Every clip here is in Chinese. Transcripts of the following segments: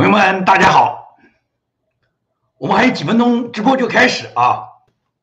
朋友们，大家好，我们还有几分钟直播就开始啊。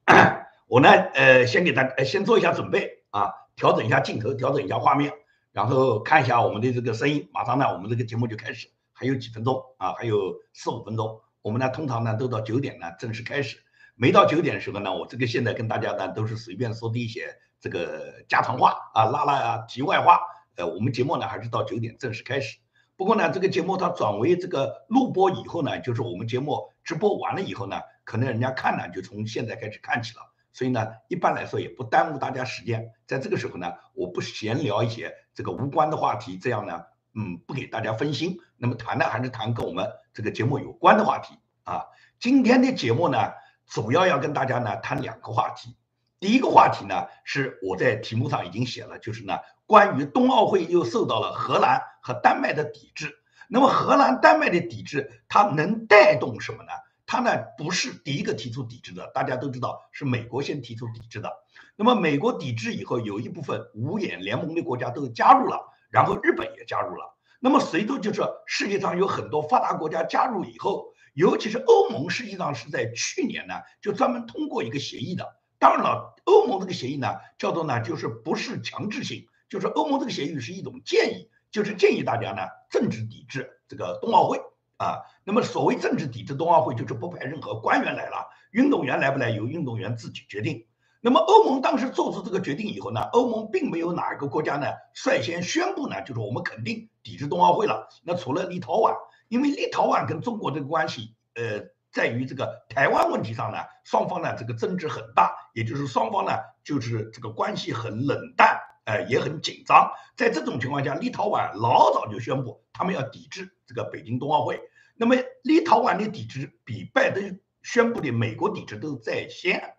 我呢，呃，先给大呃先做一下准备啊，调整一下镜头，调整一下画面，然后看一下我们的这个声音。马上呢，我们这个节目就开始，还有几分钟啊，还有四五分钟。我们呢，通常呢都到九点呢正式开始。没到九点的时候呢，我这个现在跟大家呢都是随便说的一些这个家常话啊，拉拉题外话。呃，我们节目呢还是到九点正式开始。不过呢，这个节目它转为这个录播以后呢，就是我们节目直播完了以后呢，可能人家看呢就从现在开始看起了，所以呢，一般来说也不耽误大家时间。在这个时候呢，我不闲聊一些这个无关的话题，这样呢，嗯，不给大家分心。那么谈的还是谈跟我们这个节目有关的话题啊。今天的节目呢，主要要跟大家呢谈两个话题。第一个话题呢，是我在题目上已经写了，就是呢。关于冬奥会又受到了荷兰和丹麦的抵制，那么荷兰、丹麦的抵制，它能带动什么呢？它呢不是第一个提出抵制的，大家都知道是美国先提出抵制的。那么美国抵制以后，有一部分五眼联盟的国家都加入了，然后日本也加入了。那么随着就是世界上有很多发达国家加入以后，尤其是欧盟，实际上是在去年呢就专门通过一个协议的。当然了，欧盟这个协议呢叫做呢就是不是强制性。就是欧盟这个协议是一种建议，就是建议大家呢政治抵制这个冬奥会啊。那么所谓政治抵制冬奥会，就是不派任何官员来了，运动员来不来由运动员自己决定。那么欧盟当时做出这个决定以后呢，欧盟并没有哪一个国家呢率先宣布呢，就是我们肯定抵制冬奥会了。那除了立陶宛，因为立陶宛跟中国这个关系，呃，在于这个台湾问题上呢，双方呢这个争执很大，也就是双方呢就是这个关系很冷淡。呃，也很紧张。在这种情况下，立陶宛老早就宣布他们要抵制这个北京冬奥会。那么，立陶宛的抵制比拜登宣布的美国抵制都在先。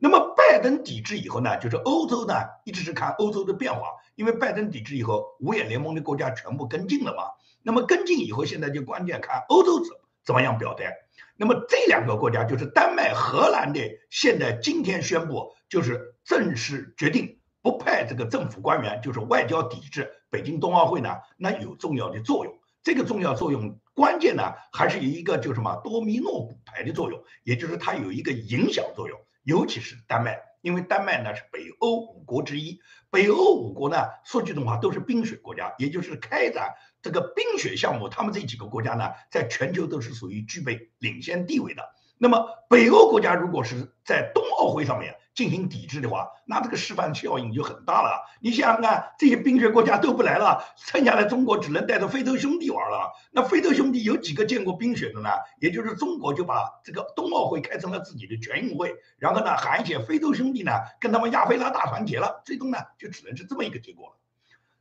那么，拜登抵制以后呢，就是欧洲呢一直是看欧洲的变化，因为拜登抵制以后，五眼联盟的国家全部跟进了嘛。那么跟进以后，现在就关键看欧洲怎怎么样表态。那么这两个国家就是丹麦、荷兰的，现在今天宣布就是正式决定。不派这个政府官员，就是外交抵制北京冬奥会呢，那有重要的作用。这个重要作用关键呢，还是有一个就什么多米诺骨牌的作用，也就是它有一个影响作用。尤其是丹麦，因为丹麦呢是北欧五国之一，北欧五国呢说句实话都是冰雪国家，也就是开展这个冰雪项目，他们这几个国家呢，在全球都是属于具备领先地位的。那么北欧国家如果是在冬奥会上面，进行抵制的话，那这个示范效应就很大了。你想想看，这些冰雪国家都不来了，剩下来中国只能带着非洲兄弟玩了。那非洲兄弟有几个见过冰雪的呢？也就是中国就把这个冬奥会开成了自己的全运会，然后呢喊一些非洲兄弟呢跟他们亚非拉大团结了，最终呢就只能是这么一个结果了。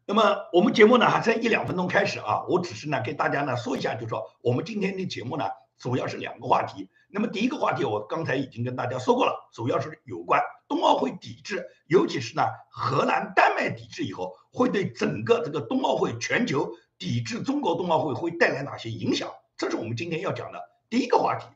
那么我们节目呢还剩一两分钟开始啊，我只是呢给大家呢说一下，就说我们今天的节目呢主要是两个话题。那么第一个话题我刚才已经跟大家说过了，主要是有关冬奥会抵制，尤其是呢荷兰、丹麦抵制以后，会对整个这个冬奥会全球抵制中国冬奥会会带来哪些影响？这是我们今天要讲的第一个话题。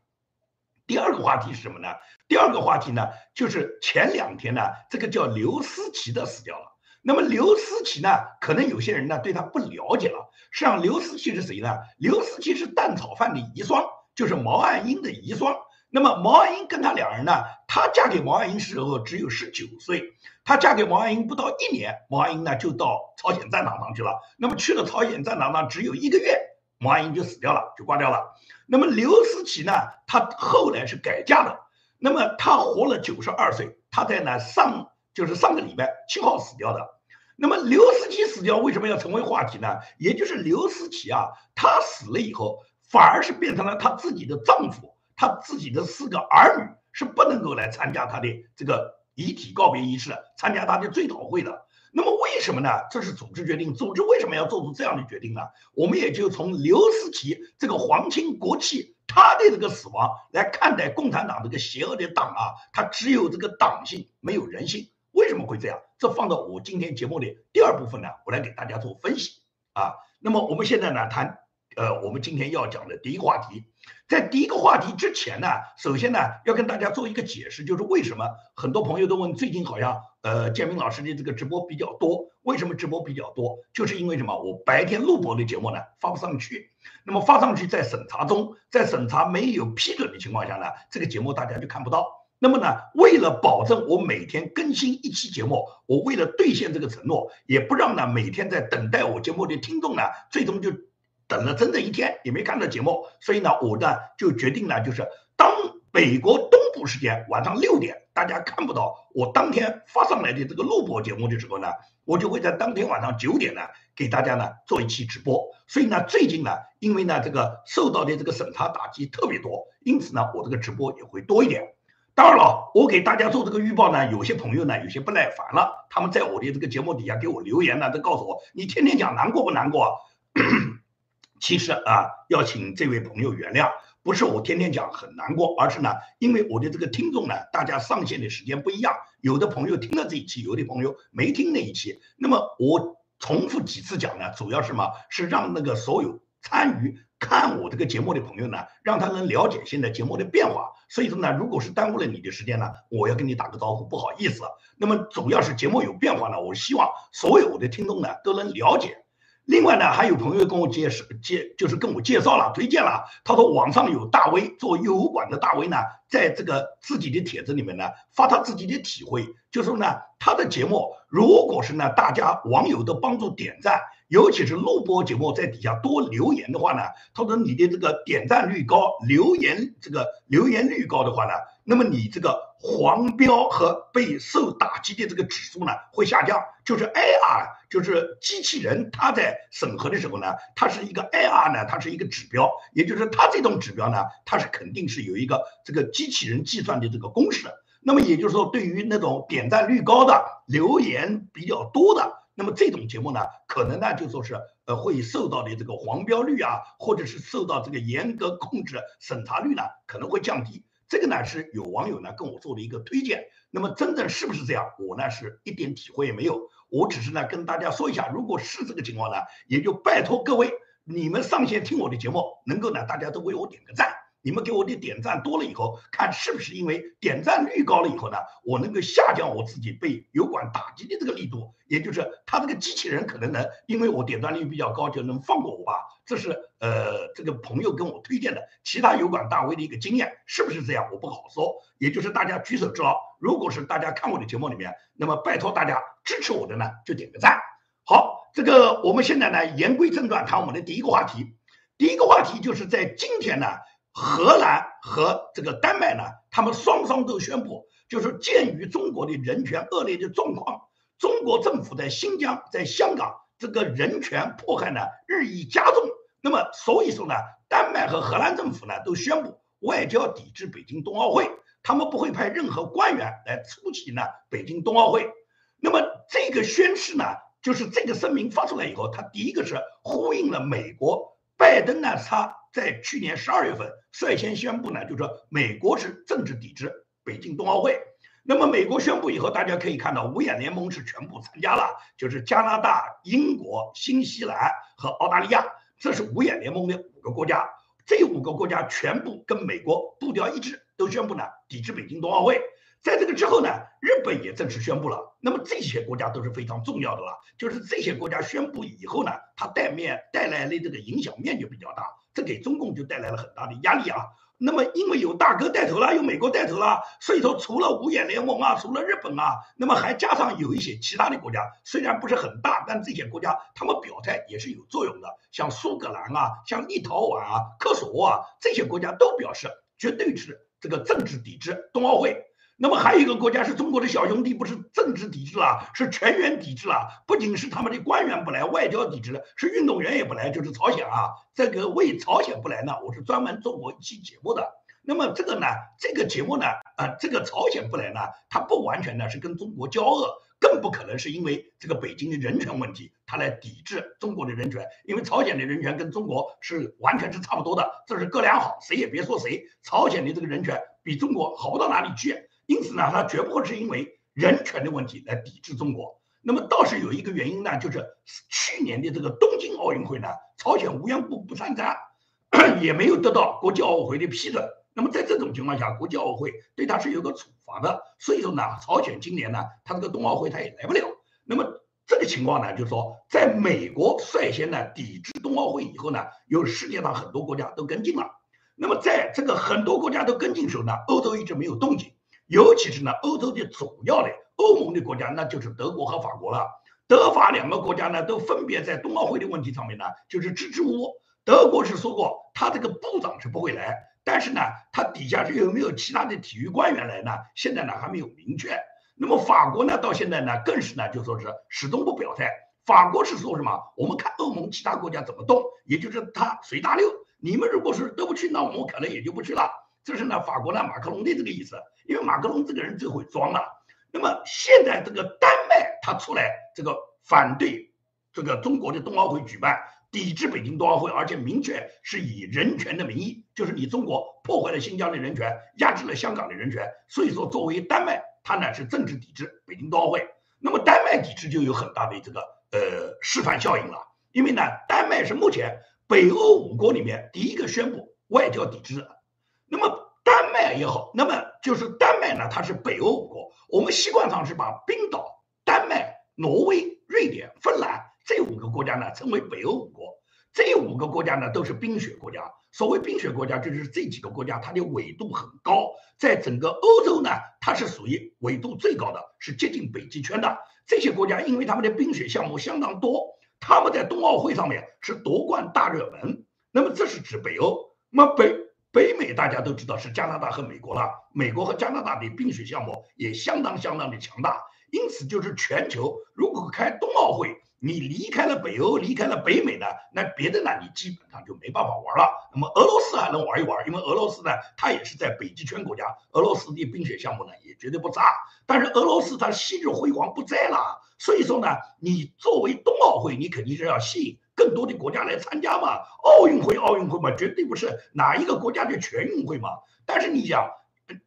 第二个话题是什么呢？第二个话题呢，就是前两天呢，这个叫刘思齐的死掉了。那么刘思齐呢，可能有些人呢对他不了解了。实际上刘思齐是谁呢？刘思齐是蛋炒饭的遗孀。就是毛岸英的遗孀。那么毛岸英跟他两人呢，她嫁给毛岸英时候只有十九岁，她嫁给毛岸英不到一年，毛岸英呢就到朝鲜战场上去了。那么去了朝鲜战场上只有一个月，毛岸英就死掉了，就挂掉了。那么刘思齐呢，他后来是改嫁的，那么他活了九十二岁，他在呢上就是上个礼拜七号死掉的。那么刘思齐死掉为什么要成为话题呢？也就是刘思齐啊，他死了以后。反而是变成了她自己的丈夫，她自己的四个儿女是不能够来参加她的这个遗体告别仪式，参加她的追悼会的。那么为什么呢？这是组织决定。组织为什么要做出这样的决定呢？我们也就从刘思齐这个皇亲国戚他的这个死亡来看待共产党这个邪恶的党啊，他只有这个党性，没有人性。为什么会这样？这放到我今天节目的第二部分呢，我来给大家做分析啊。那么我们现在呢谈。呃，我们今天要讲的第一个话题，在第一个话题之前呢，首先呢，要跟大家做一个解释，就是为什么很多朋友都问，最近好像呃，建明老师的这个直播比较多。为什么直播比较多？就是因为什么？我白天录播的节目呢发不上去，那么发上去在审查中，在审查没有批准的情况下呢，这个节目大家就看不到。那么呢，为了保证我每天更新一期节目，我为了兑现这个承诺，也不让呢每天在等待我节目的听众呢，最终就等了整整一天也没看到节目，所以呢，我呢就决定呢，就是当美国东部时间晚上六点，大家看不到我当天发上来的这个录播节目的时候呢，我就会在当天晚上九点呢给大家呢做一期直播。所以呢，最近呢，因为呢这个受到的这个审查打击特别多，因此呢，我这个直播也会多一点。当然了，我给大家做这个预报呢，有些朋友呢有些不耐烦了，他们在我的这个节目底下给我留言呢，都告诉我你天天讲难过不难过？啊其实啊，要请这位朋友原谅，不是我天天讲很难过，而是呢，因为我的这个听众呢，大家上线的时间不一样，有的朋友听了这一期，有的朋友没听那一期，那么我重复几次讲呢，主要是什么？是让那个所有参与。看我这个节目的朋友呢，让他能了解现在节目的变化。所以说呢，如果是耽误了你的时间呢，我要跟你打个招呼，不好意思。那么主要是节目有变化呢，我希望所有我的听众呢都能了解。另外呢，还有朋友跟我介绍介，就是跟我介绍了、推荐了。他说网上有大 V 做油管的大 V 呢，在这个自己的帖子里面呢发他自己的体会，就说呢他的节目如果是呢大家网友都帮助点赞。尤其是录播节目，在底下多留言的话呢，他说你的这个点赞率高，留言这个留言率高的话呢，那么你这个黄标和被受打击的这个指数呢会下降。就是 AR，就是机器人，它在审核的时候呢，它是一个 AR 呢，它是一个指标，也就是它这种指标呢，它是肯定是有一个这个机器人计算的这个公式。那么也就是说，对于那种点赞率高的、留言比较多的。那么这种节目呢，可能呢就说是呃会受到的这个黄标率啊，或者是受到这个严格控制审查率呢可能会降低。这个呢是有网友呢跟我做了一个推荐。那么真正是不是这样，我呢是一点体会也没有。我只是呢跟大家说一下，如果是这个情况呢，也就拜托各位你们上线听我的节目，能够呢大家都为我点个赞。你们给我的点赞多了以后，看是不是因为点赞率高了以后呢，我能够下降我自己被油管打击的这个力度，也就是他这个机器人可能能因为我点赞率比较高就能放过我吧？这是呃这个朋友跟我推荐的其他油管大 V 的一个经验，是不是这样？我不好说。也就是大家举手之劳，如果是大家看我的节目里面，那么拜托大家支持我的呢，就点个赞。好，这个我们现在呢言归正传，谈我们的第一个话题。第一个话题就是在今天呢。荷兰和这个丹麦呢，他们双双都宣布，就是鉴于中国的人权恶劣的状况，中国政府在新疆、在香港这个人权迫害呢日益加重。那么，所以说呢，丹麦和荷兰政府呢都宣布外交抵制北京冬奥会，他们不会派任何官员来出席呢北京冬奥会。那么，这个宣誓呢，就是这个声明发出来以后，他第一个是呼应了美国拜登呢，他。在去年十二月份率先宣布呢，就说美国是政治抵制北京冬奥会。那么美国宣布以后，大家可以看到五眼联盟是全部参加了，就是加拿大、英国、新西兰和澳大利亚，这是五眼联盟的五个国家。这五个国家全部跟美国步调一致，都宣布呢抵制北京冬奥会。在这个之后呢，日本也正式宣布了。那么这些国家都是非常重要的了，就是这些国家宣布以后呢，它带面带来的这个影响面就比较大，这给中共就带来了很大的压力啊。那么因为有大哥带头了，有美国带头了，所以说除了五眼联盟啊，除了日本啊，那么还加上有一些其他的国家，虽然不是很大，但这些国家他们表态也是有作用的，像苏格兰啊，像立陶宛啊，科索沃啊，这些国家都表示绝对是这个政治抵制冬奥会。那么还有一个国家是中国的小兄弟，不是政治抵制了，是全员抵制了。不仅是他们的官员不来，外交抵制了，是运动员也不来，就是朝鲜啊。这个为朝鲜不来呢，我是专门做过一期节目的。那么这个呢，这个节目呢，啊，这个朝鲜不来呢，它不完全呢是跟中国交恶，更不可能是因为这个北京的人权问题，它来抵制中国的人权。因为朝鲜的人权跟中国是完全是差不多的，这是哥俩好，谁也别说谁。朝鲜的这个人权比中国好不到哪里去。因此呢，他绝不会是因为人权的问题来抵制中国。那么倒是有一个原因呢，就是去年的这个东京奥运会呢，朝鲜无缘故不参加，也没有得到国际奥委会的批准。那么在这种情况下，国际奥委会对他是有个处罚的。所以说呢，朝鲜今年呢，他这个冬奥会他也来不了。那么这个情况呢，就是说，在美国率先呢抵制冬奥会以后呢，有世界上很多国家都跟进了。那么在这个很多国家都跟进时候呢，欧洲一直没有动静。尤其是呢，欧洲的主要的欧盟的国家，那就是德国和法国了。德法两个国家呢，都分别在冬奥会的问题上面呢，就是支支吾吾。德国是说过，他这个部长是不会来，但是呢，他底下是有没有其他的体育官员来呢？现在呢还没有明确。那么法国呢，到现在呢，更是呢就说是始终不表态。法国是说什么？我们看欧盟其他国家怎么动，也就是他随大流。你们如果是都不去，那我们可能也就不去了。这是呢，法国呢马克龙的这个意思。因为马克龙这个人最会装了。那么现在这个丹麦他出来这个反对这个中国的冬奥会举办，抵制北京冬奥会，而且明确是以人权的名义，就是你中国破坏了新疆的人权，压制了香港的人权，所以说作为丹麦，他呢是政治抵制北京冬奥会。那么丹麦抵制就有很大的这个呃示范效应了，因为呢，丹麦是目前北欧五国里面第一个宣布外交抵制的。也好，那么就是丹麦呢，它是北欧五国。我们习惯上是把冰岛、丹麦、挪威、瑞典、芬兰这五个国家呢称为北欧五国。这五个国家呢都是冰雪国家。所谓冰雪国家，就是这几个国家它的纬度很高，在整个欧洲呢，它是属于纬度最高的，是接近北极圈的。这些国家因为他们的冰雪项目相当多，他们在冬奥会上面是夺冠大热门。那么这是指北欧，那么北。北美大家都知道是加拿大和美国了，美国和加拿大的冰雪项目也相当相当的强大，因此就是全球如果开冬奥会，你离开了北欧，离开了北美呢，那别的呢你基本上就没办法玩了。那么俄罗斯还能玩一玩，因为俄罗斯呢它也是在北极圈国家，俄罗斯的冰雪项目呢也绝对不差。但是俄罗斯它昔日辉煌不在了，所以说呢，你作为冬奥会，你肯定是要吸引。更多的国家来参加嘛，奥运会，奥运会嘛，绝对不是哪一个国家的全运会嘛。但是你想，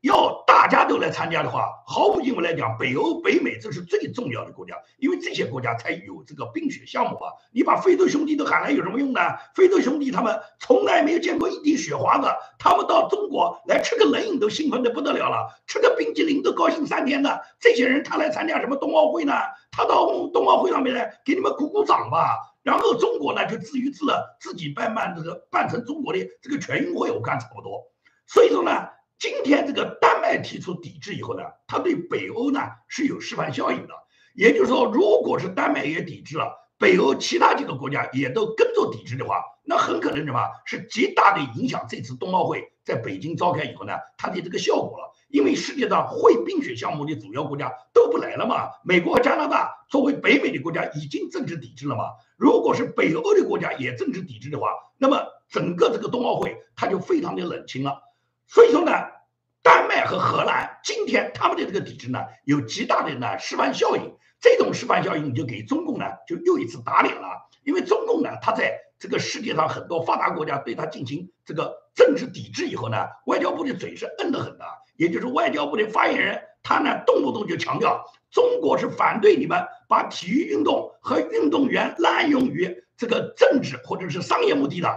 要大家都来参加的话，毫无疑问来讲，北欧、北美这是最重要的国家，因为这些国家才有这个冰雪项目啊。你把非洲兄弟都喊来有什么用呢？非洲兄弟他们从来没有见过一滴雪花的，他们到中国来吃个冷饮都兴奋的不得了了，吃个冰激凌都高兴三天的。这些人他来参加什么冬奥会呢？他到冬奥会上面来给你们鼓鼓掌吧。然后中国呢就自娱自乐，自己办办这个办成中国的这个全运会，我看差不多。所以说呢，今天这个丹麦提出抵制以后呢，它对北欧呢是有示范效应的。也就是说，如果是丹麦也抵制了，北欧其他几个国家也都跟着抵制的话，那很可能什么是极大的影响这次冬奥会在北京召开以后呢，它的这个效果了。因为世界上会冰雪项目的主要国家都不来了嘛，美国和加拿大作为北美的国家已经政治抵制了嘛。如果是北欧的国家也政治抵制的话，那么整个这个冬奥会它就非常的冷清了。所以说呢，丹麦和荷兰今天他们的这个抵制呢，有极大的呢示范效应。这种示范效应就给中共呢就又一次打脸了。因为中共呢，他在这个世界上很多发达国家对他进行这个政治抵制以后呢，外交部的嘴是硬得很的。也就是外交部的发言人，他呢动不动就强调中国是反对你们把体育运动和运动员滥用于这个政治或者是商业目的的，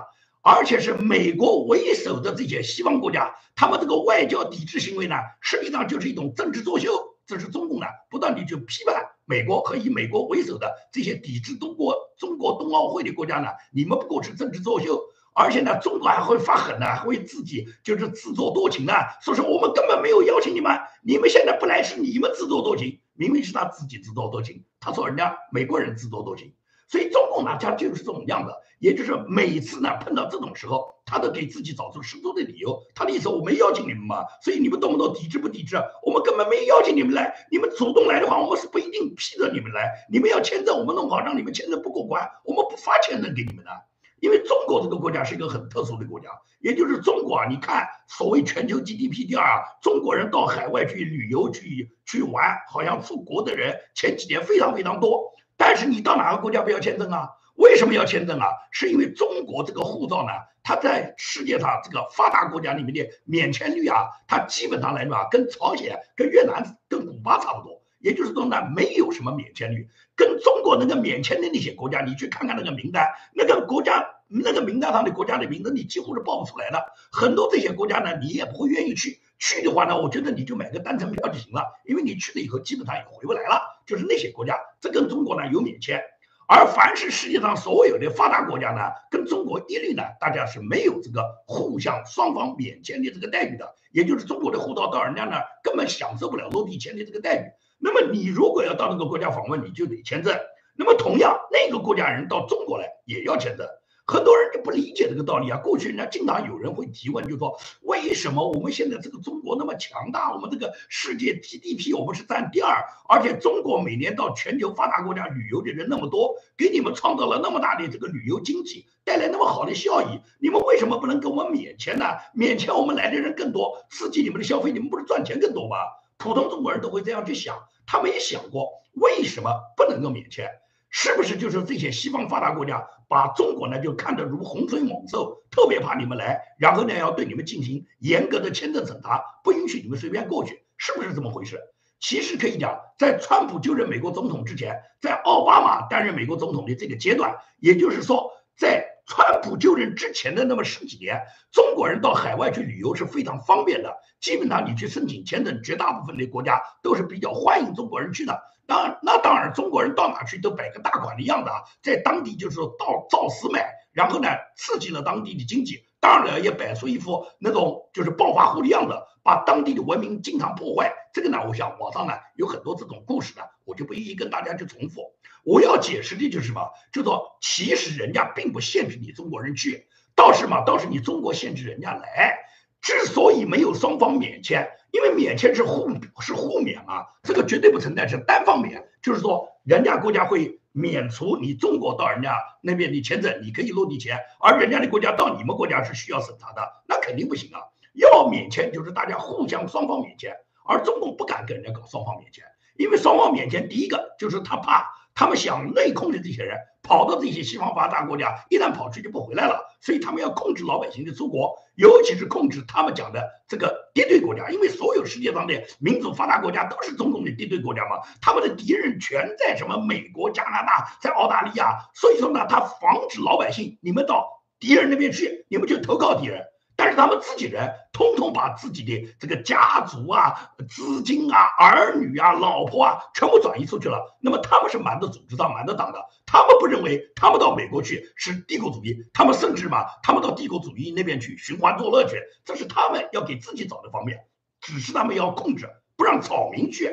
而且是美国为首的这些西方国家，他们这个外交抵制行为呢，实际上就是一种政治作秀。这是中共呢不断的去批判美国和以美国为首的这些抵制中国中国冬奥会的国家呢，你们不过是政治作秀。而且呢，中国还会发狠呢，会自己就是自作多情呢，说是我们根本没有邀请你们，你们现在不来是你们自作多情，明明是他自己自作多情。他说人家美国人自作多情，所以中共呢，他就是这种样子，也就是每次呢碰到这种时候，他都给自己找出十足的理由。他的意思我没邀请你们嘛，所以你们动不动抵制不抵制？我们根本没邀请你们来，你们主动来的话，我们是不一定批准你们来。你们要签证，我们弄好，让你们签证不过关，我们不发签证给你们的。因为中国这个国家是一个很特殊的国家，也就是中国啊，你看所谓全球 GDP 第二啊，中国人到海外去旅游去去玩，好像出国的人前几年非常非常多。但是你到哪个国家不要签证啊？为什么要签证啊？是因为中国这个护照呢，它在世界上这个发达国家里面的免签率啊，它基本上来说啊，跟朝鲜、跟越南、跟古巴差不多。也就是说呢，没有什么免签率。跟中国那个免签的那些国家，你去看看那个名单，那个国家那个名单上的国家的名字，你几乎是报不出来的。很多这些国家呢，你也不会愿意去。去的话呢，我觉得你就买个单程票就行了，因为你去了以后基本上也回不来了。就是那些国家，这跟中国呢有免签。而凡是世界上所有的发达国家呢，跟中国一律呢，大家是没有这个互相双方免签的这个待遇的。也就是中国的护照到人家那儿根本享受不了落地签的这个待遇。那么你如果要到那个国家访问，你就得签证。那么同样，那个国家人到中国来也要签证。很多人就不理解这个道理啊！过去人家经常有人会提问，就说为什么我们现在这个中国那么强大？我们这个世界 GDP 我们是占第二，而且中国每年到全球发达国家旅游的人那么多，给你们创造了那么大的这个旅游经济，带来那么好的效益，你们为什么不能给我们免签呢？免签我们来的人更多，刺激你们的消费，你们不是赚钱更多吗？普通中国人都会这样去想，他没想过为什么不能够免签。是不是就是这些西方发达国家把中国呢就看得如洪水猛兽，特别怕你们来，然后呢要对你们进行严格的签证审查，不允许你们随便过去，是不是这么回事？其实可以讲，在川普就任美国总统之前，在奥巴马担任美国总统的这个阶段，也就是说，在川普就任之前的那么十几年，中国人到海外去旅游是非常方便的，基本上你去申请签证，绝大部分的国家都是比较欢迎中国人去的。那那当然，中国人到哪去都摆个大款的样子啊，在当地就是说到造死买，然后呢刺激了当地的经济，当然也摆出一副那种就是暴发户的样子，把当地的文明经常破坏。这个呢，我想网上呢有很多这种故事呢，我就不一一跟大家去重复。我要解释的就是什么，就说其实人家并不限制你中国人去，倒是嘛，倒是你中国限制人家来。之所以没有双方免签，因为免签是互是互免嘛，这个绝对不存在是单方免，就是说人家国家会免除你中国到人家那边的签证，你可以落地签，而人家的国家到你们国家是需要审查的，那肯定不行啊。要免签就是大家互相双方免签，而中共不敢跟人家搞双方免签，因为双方免签，第一个就是他怕。他们想内控的这些人跑到这些西方发达国家，一旦跑去就不回来了，所以他们要控制老百姓的出国，尤其是控制他们讲的这个敌对国家，因为所有世界上的民主发达国家都是中共的敌对国家嘛，他们的敌人全在什么美国、加拿大、在澳大利亚，所以说呢，他防止老百姓你们到敌人那边去，你们就投靠敌人。但是他们自己人通通把自己的这个家族啊、资金啊、儿女啊、老婆啊全部转移出去了。那么他们是瞒着组织的、瞒着党的。他们不认为他们到美国去是帝国主义，他们甚至嘛，他们到帝国主义那边去寻欢作乐去，这是他们要给自己找的方面。只是他们要控制，不让草民去。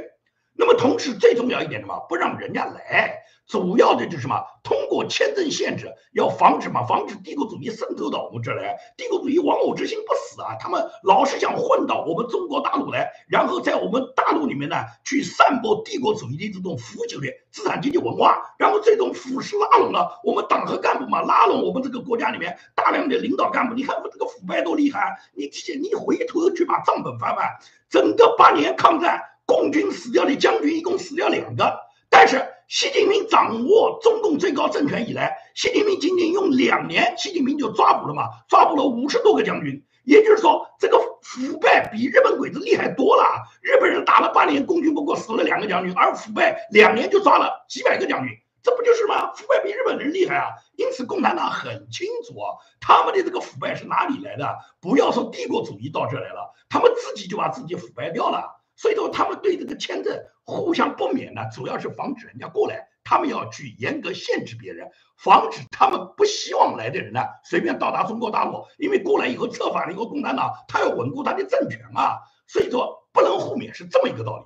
那么同时最重要一点什么？不让人家来。主要的就是什么？通过签证限制，要防止嘛，防止帝国主义渗透到我们这来。帝国主义亡我之心不死啊，他们老是想混到我们中国大陆来，然后在我们大陆里面呢，去散播帝国主义的这种腐朽的资产阶级文化，然后这种腐蚀拉拢了我们党和干部嘛，拉拢我们这个国家里面大量的领导干部。你看我们这个腐败多厉害！你你回头去把账本翻翻，整个八年抗战，共军死掉的将军一共死掉两个，但是。习近平掌握中共最高政权以来，习近平仅仅用两年，习近平就抓捕了嘛，抓捕了五十多个将军。也就是说，这个腐败比日本鬼子厉害多了。日本人打了八年，共军不过死了两个将军，而腐败两年就抓了几百个将军，这不就是吗？腐败比日本人厉害啊！因此，共产党很清楚啊，他们的这个腐败是哪里来的？不要说帝国主义到这来了，他们自己就把自己腐败掉了。所以说，他们对这个签证互相不免呢，主要是防止人家过来，他们要去严格限制别人，防止他们不希望来的人呢随便到达中国大陆，因为过来以后策反了一个共产党，他要稳固他的政权啊，所以说不能互免是这么一个道理。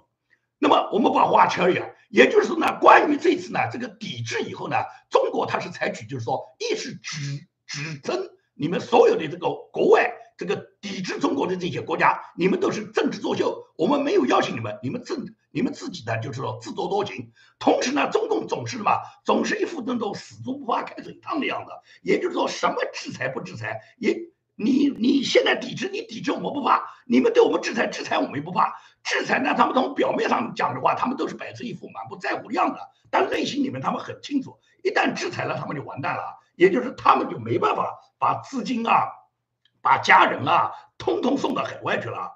那么我们把话扯远，也就是说呢，关于这次呢这个抵制以后呢，中国它是采取就是说，一是指指针你们所有的这个国外。这个抵制中国的这些国家，你们都是政治作秀，我们没有邀请你们，你们自你们自己呢，就是说自作多情。同时呢，中共总是什么，总是一副那种死猪不怕开水烫的样子。也就是说，什么制裁不制裁，也你你现在抵制，你抵制我们不怕，你们对我们制裁制裁我们也不怕。制裁呢，他们从表面上讲的话，他们都是摆出一副满不在乎的样子，但内心里面他们很清楚，一旦制裁了，他们就完蛋了，也就是他们就没办法把资金啊。把家人啊，通通送到海外去了。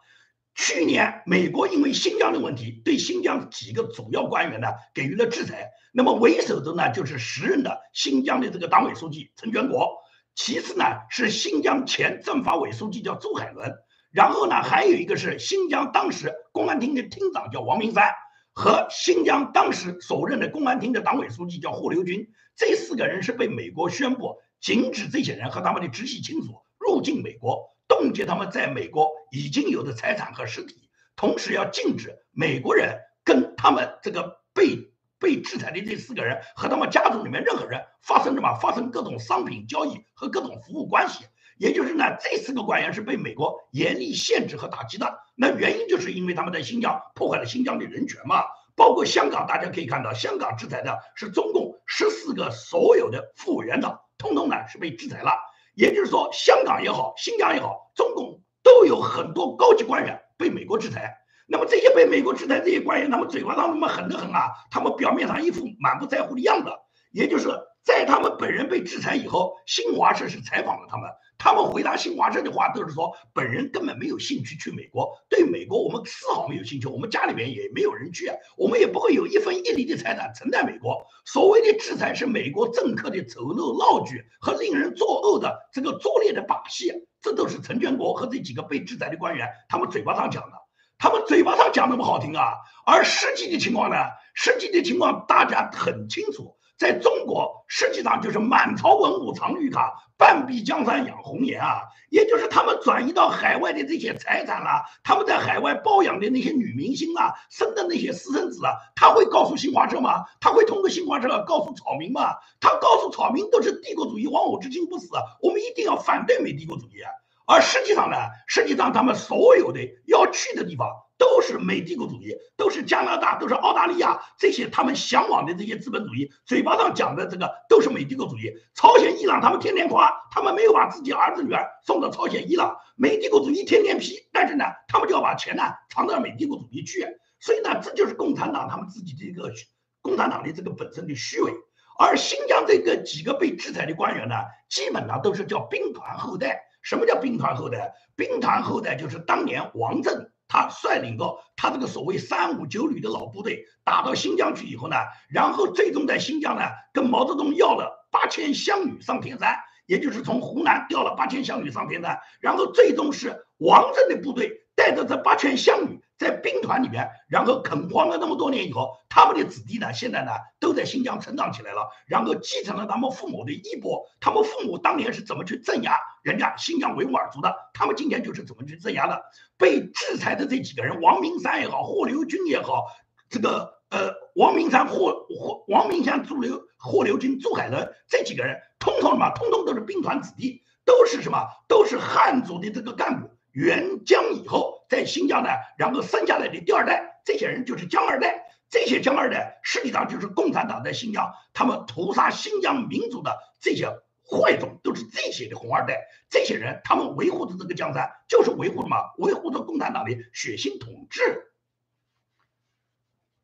去年美国因为新疆的问题，对新疆几个主要官员呢给予了制裁。那么为首的呢就是时任的新疆的这个党委书记陈全国，其次呢是新疆前政法委书记叫周海伦，然后呢还有一个是新疆当时公安厅的厅长叫王明山，和新疆当时首任的公安厅的党委书记叫霍留军。这四个人是被美国宣布禁止这些人和他们的直系亲属入境美国。冻结他们在美国已经有的财产和实体，同时要禁止美国人跟他们这个被被制裁的这四个人和他们家族里面任何人发生什么发生各种商品交易和各种服务关系。也就是呢，这四个官员是被美国严厉限制和打击的。那原因就是因为他们在新疆破坏了新疆的人权嘛。包括香港，大家可以看到，香港制裁的是中共十四个所有的副委员长，通通呢是被制裁了。也就是说，香港也好，新疆也好，中共都有很多高级官员被美国制裁。那么这些被美国制裁这些官员，他们嘴巴上那么狠得很啊，他们表面上一副满不在乎的样子。也就是在他们本人被制裁以后，新华社是采访了他们。他们回答新华社的话都是说，本人根本没有兴趣去美国，对美国我们丝毫没有兴趣，我们家里面也没有人去，我们也不会有一分一厘的财产存在美国。所谓的制裁是美国政客的丑陋闹剧和令人作呕的这个拙劣的把戏，这都是陈全国和这几个被制裁的官员他们嘴巴上讲的，他们嘴巴上讲的不好听啊，而实际的情况呢，实际的情况大家很清楚。在中国，实际上就是满朝文武藏绿卡，半壁江山养红颜啊！也就是他们转移到海外的这些财产啊，他们在海外包养的那些女明星啊，生的那些私生子啊，他会告诉新华社吗？他会通过新华社告诉草民吗？他告诉草民都是帝国主义，亡我之心不死，我们一定要反对美帝国主义啊。而实际上呢，实际上他们所有的要去的地方。都是美帝国主义，都是加拿大，都是澳大利亚，这些他们向往的这些资本主义，嘴巴上讲的这个都是美帝国主义。朝鲜、伊朗，他们天天夸，他们没有把自己儿子女儿送到朝鲜、伊朗，美帝国主义天天批，但是呢，他们就要把钱呢藏到美帝国主义去。所以呢，这就是共产党他们自己的一个共产党的这个本身的虚伪。而新疆这个几个被制裁的官员呢，基本上都是叫兵团后代。什么叫兵团后代？兵团后代就是当年王震。他率领个他这个所谓三五九旅的老部队打到新疆去以后呢，然后最终在新疆呢跟毛泽东要了八千湘女上天山，也就是从湖南调了八千湘女上天山，然后最终是王震的部队带着这八千乡女。在兵团里面，然后垦荒了那么多年以后，他们的子弟呢，现在呢都在新疆成长起来了，然后继承了他们父母的衣钵。他们父母当年是怎么去镇压人家新疆维吾尔族的？他们今天就是怎么去镇压的？被制裁的这几个人，王明山也好，霍留军也好，这个呃，王明山、霍霍王明山、朱留霍留军、朱海伦这几个人，通通嘛，通通都是兵团子弟，都是什么？都是汉族的这个干部。援疆以后，在新疆呢，然后生下来的第二代，这些人就是江二代。这些江二代实际上就是共产党在新疆他们屠杀新疆民族的这些坏种，都是这些的红二代。这些人他们维护的这个江山，就是维护什么？维护着共产党的血腥统治。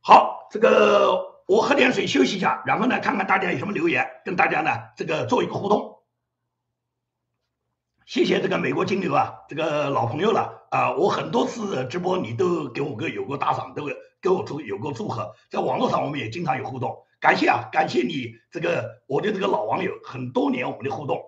好，这个我喝点水休息一下，然后呢，看看大家有什么留言，跟大家呢这个做一个互动。谢谢这个美国金牛啊，这个老朋友了啊！我很多次直播你都给我个有过打赏，都给我祝有过祝贺，在网络上我们也经常有互动，感谢啊，感谢你这个我的这个老网友，很多年我们的互动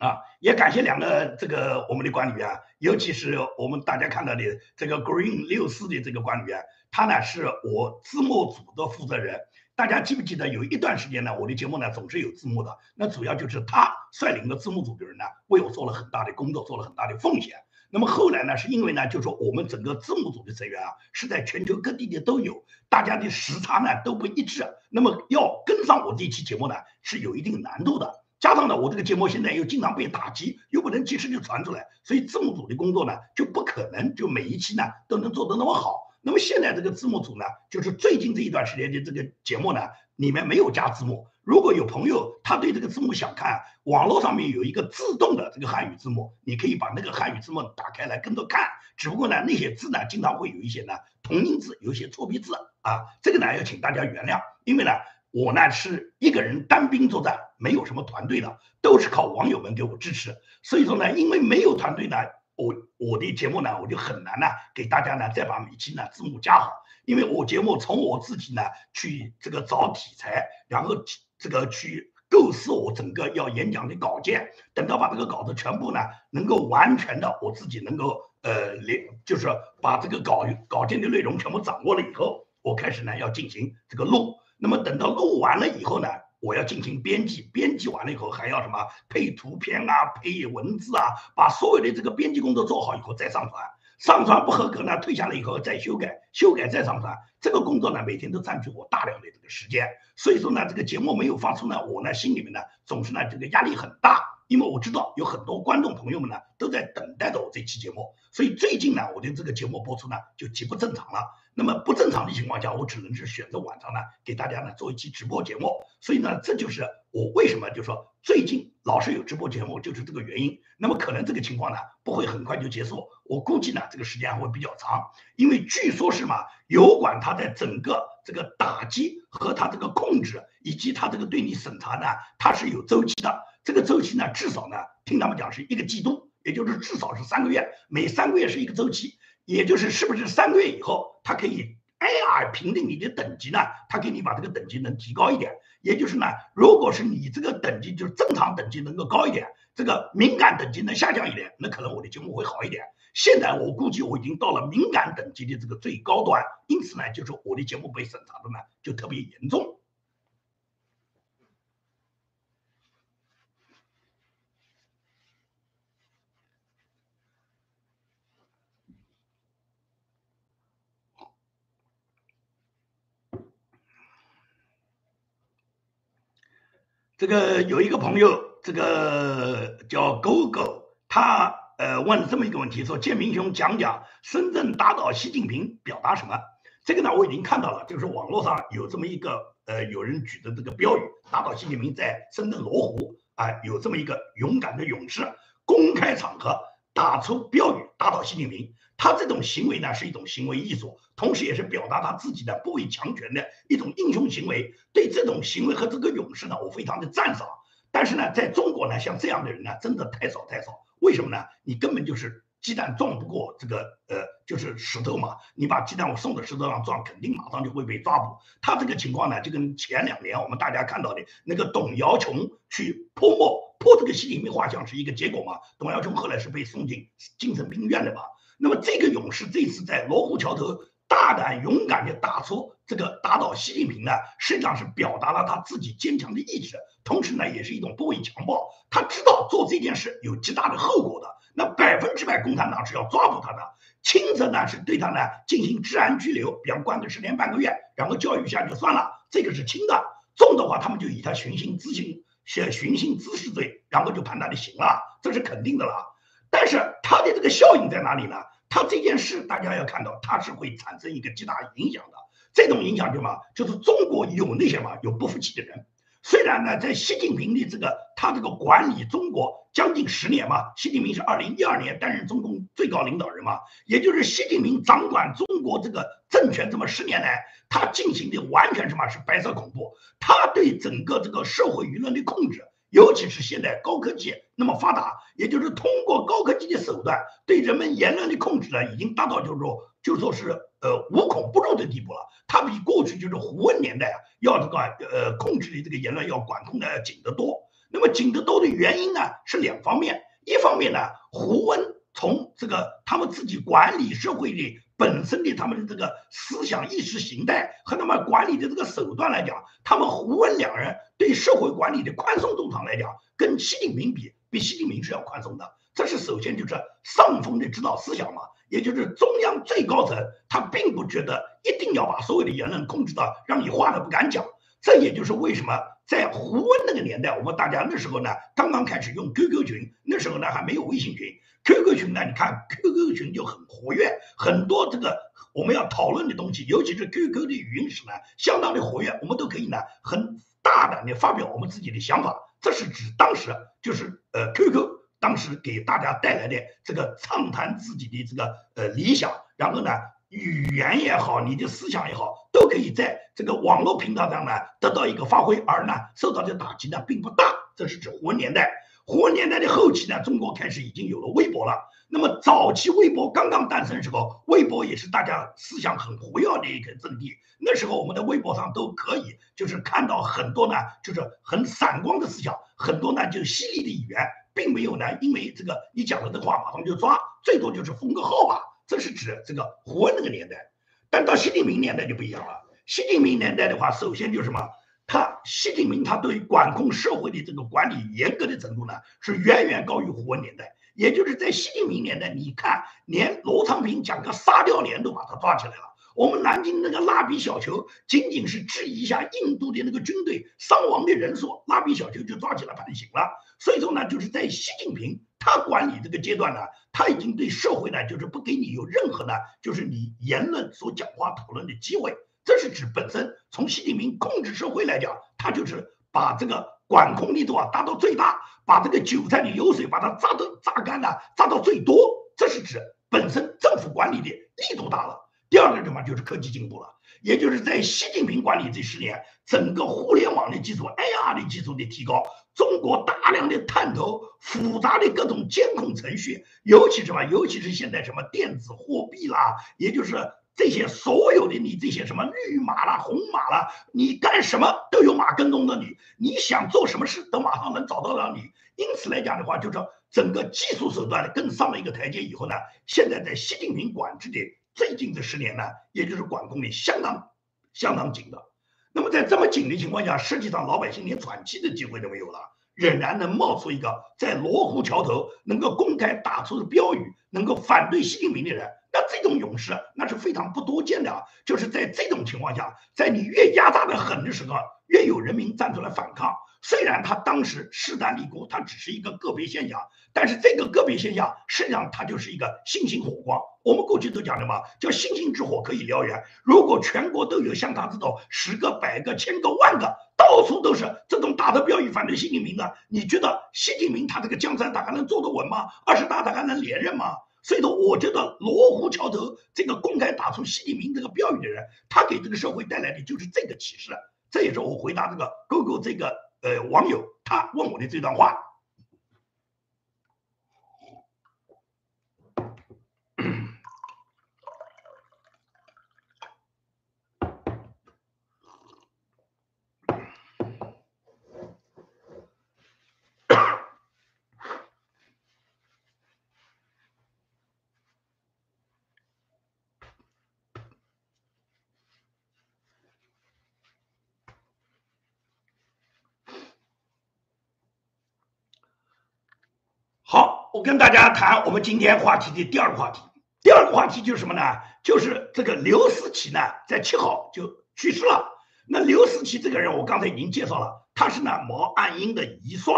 啊，也感谢两个这个我们的管理员，尤其是我们大家看到的这个 Green 六四的这个管理员，他呢是我字幕组的负责人。大家记不记得有一段时间呢，我的节目呢总是有字幕的，那主要就是他率领的字幕组的人呢，为我做了很大的工作，做了很大的奉献。那么后来呢，是因为呢，就说我们整个字幕组的成员啊，是在全球各地的都有，大家的时差呢都不一致，那么要跟上我这期节目呢是有一定难度的。加上呢，我这个节目现在又经常被打击，又不能及时就传出来，所以字幕组的工作呢就不可能就每一期呢都能做得那么好。那么现在这个字幕组呢，就是最近这一段时间的这个节目呢，里面没有加字幕。如果有朋友他对这个字幕想看，网络上面有一个自动的这个汉语字幕，你可以把那个汉语字幕打开来跟着看。只不过呢，那些字呢，经常会有一些呢同音字，有一些错别字啊，这个呢要请大家原谅。因为呢，我呢是一个人单兵作战，没有什么团队的，都是靠网友们给我支持。所以说呢，因为没有团队呢。我我的节目呢，我就很难呢给大家呢再把每期呢字幕加好，因为我节目从我自己呢去这个找题材，然后这个去构思我整个要演讲的稿件，等到把这个稿子全部呢能够完全的我自己能够呃连就是把这个稿稿件的内容全部掌握了以后，我开始呢要进行这个录，那么等到录完了以后呢。我要进行编辑，编辑完了以后还要什么配图片啊、配文字啊，把所有的这个编辑工作做好以后再上传。上传不合格呢，退下来以后再修改，修改再上传。这个工作呢，每天都占据我大量的这个时间。所以说呢，这个节目没有发出呢，我呢心里面呢总是呢这个压力很大，因为我知道有很多观众朋友们呢都在等待着我这期节目。所以最近呢，我的这个节目播出呢就极不正常了。那么不正常的情况下，我只能是选择晚上呢给大家呢做一期直播节目。所以呢，这就是我为什么就说最近老是有直播节目，就是这个原因。那么可能这个情况呢不会很快就结束，我估计呢这个时间还会比较长，因为据说是嘛，油管它在整个这个打击和它这个控制以及它这个对你审查呢，它是有周期的。这个周期呢至少呢听他们讲是一个季度，也就是至少是三个月，每三个月是一个周期。也就是是不是三个月以后，它可以 AI 评定你的等级呢？它给你把这个等级能提高一点。也就是呢，如果是你这个等级就是正常等级能够高一点，这个敏感等级能下降一点，那可能我的节目会好一点。现在我估计我已经到了敏感等级的这个最高端，因此呢，就是我的节目被审查的呢就特别严重。这个有一个朋友，这个叫狗狗，他呃问了这么一个问题，说建明兄讲讲深圳打倒习近平表达什么？这个呢我已经看到了，就是网络上有这么一个呃有人举的这个标语，打倒习近平在深圳罗湖啊有这么一个勇敢的勇士，公开场合打出标语打倒习近平。他这种行为呢，是一种行为艺术，同时也是表达他自己的不畏强权的一种英雄行为。对这种行为和这个勇士呢，我非常的赞赏。但是呢，在中国呢，像这样的人呢，真的太少太少。为什么呢？你根本就是鸡蛋撞不过这个呃，就是石头嘛。你把鸡蛋我送到石头上撞，肯定马上就会被抓捕。他这个情况呢，就跟前两年我们大家看到的那个董瑶琼去泼墨泼这个习近平画像是一个结果嘛。董瑶琼后来是被送进精神病院的嘛。那么这个勇士这次在罗湖桥头大胆勇敢地打出这个打倒习近平呢，实际上是表达了他自己坚强的意志，同时呢，也是一种不畏强暴。他知道做这件事有极大的后果的，那百分之百共产党是要抓捕他的，轻则呢是对他呢进行治安拘留，比方关个十天半个月，然后教育一下就算了，这个是轻的；重的话，他们就以他寻衅滋事、寻衅滋事罪，然后就判他的刑了，这是肯定的了。但是他的这个效应在哪里呢？他这件事大家要看到，他是会产生一个极大影响的。这种影响就嘛，就是中国有那些嘛有不服气的人。虽然呢，在习近平的这个他这个管理中国将近十年嘛，习近平是二零一二年担任中共最高领导人嘛，也就是习近平掌管中国这个政权这么十年来，他进行的完全什么是白色恐怖，他对整个这个社会舆论的控制。尤其是现在高科技那么发达，也就是通过高科技的手段对人们言论的控制呢，已经达到就是说就说是呃无孔不入的地步了。它比过去就是胡温年代啊，要这个呃控制的这个言论要管控的要紧得多。那么紧得多的原因呢是两方面，一方面呢胡温从这个他们自己管理社会的。本身的他们的这个思想意识形态和他们管理的这个手段来讲，他们胡温两人对社会管理的宽松度上来讲，跟习近平比，比习近平是要宽松的。这是首先就是上峰的指导思想嘛，也就是中央最高层，他并不觉得一定要把所有的言论控制到让你话都不敢讲。这也就是为什么在胡温那个年代，我们大家那时候呢，刚刚开始用 QQ 群，那时候呢还没有微信群。QQ 群呢？你看 QQ 群就很活跃，很多这个我们要讨论的东西，尤其是 QQ 的语音室呢，相当的活跃，我们都可以呢很大胆的发表我们自己的想法。这是指当时就是呃 QQ 当时给大家带来的这个畅谈自己的这个呃理想，然后呢语言也好，你的思想也好，都可以在这个网络平台上呢得到一个发挥，而呢受到的打击呢并不大。这是指胡温年代。胡文年代的后期呢，中国开始已经有了微博了。那么早期微博刚刚诞生的时候，微博也是大家思想很活跃的一个阵地。那时候我们的微博上都可以，就是看到很多呢，就是很闪光的思想，很多呢就是犀利的语言，并没有呢因为这个你讲了这话马上就抓，最多就是封个号吧。这是指这个胡文那个年代。但到习近平年代就不一样了。习近平年代的话，首先就是什么？他习近平他对管控社会的这个管理严格的程度呢，是远远高于胡文年代。也就是在习近平年代，你看，连罗昌平讲个沙雕连都把他抓起来了。我们南京那个蜡笔小球，仅仅是质疑一下印度的那个军队伤亡的人数，蜡笔小球就抓起来判刑了。所以说呢，就是在习近平他管理这个阶段呢，他已经对社会呢，就是不给你有任何呢，就是你言论所讲话讨论的机会。这是指本身从习近平控制社会来讲，他就是把这个管控力度啊达到最大。把这个韭菜的油水把它榨的榨干了，榨到最多，这是指本身政府管理的力度大了。第二个什么就是科技进步了，也就是在习近平管理这十年，整个互联网的技术、AR 的技术的提高，中国大量的探头、复杂的各种监控程序，尤其什么，尤其是现在什么电子货币啦，也就是。这些所有的你这些什么绿码啦、红码啦，你干什么都有马跟踪着你，你想做什么事都马上能找到了你。因此来讲的话，就是整个技术手段更上了一个台阶以后呢，现在在习近平管制的最近这十年呢，也就是管控的相当相当紧的。那么在这么紧的情况下，实际上老百姓连喘气的机会都没有了，仍然能冒出一个在罗湖桥头能够公开打出的标语，能够反对习近平的人。那这种勇士那是非常不多见的啊！就是在这种情况下，在你越压榨的狠的时候，越有人民站出来反抗。虽然他当时势单力孤，他只是一个个别现象，但是这个个别现象实际上它就是一个星星火光。我们过去都讲的嘛，叫星星之火可以燎原。如果全国都有像他这种十个、百个、千个、万个，到处都是这种打着标语反对习近平的，你觉得习近平他这个江山他还能坐得稳吗？二十大他还能连任吗？所以说，我觉得罗湖桥头这个公开打出习近平这个标语的人，他给这个社会带来的就是这个启示。这也是我回答这个勾勾这个呃网友他问我的这段话。好，我跟大家谈我们今天话题的第二个话题。第二个话题就是什么呢？就是这个刘思齐呢，在七号就去世了。那刘思齐这个人，我刚才已经介绍了，他是呢毛岸英的遗孀。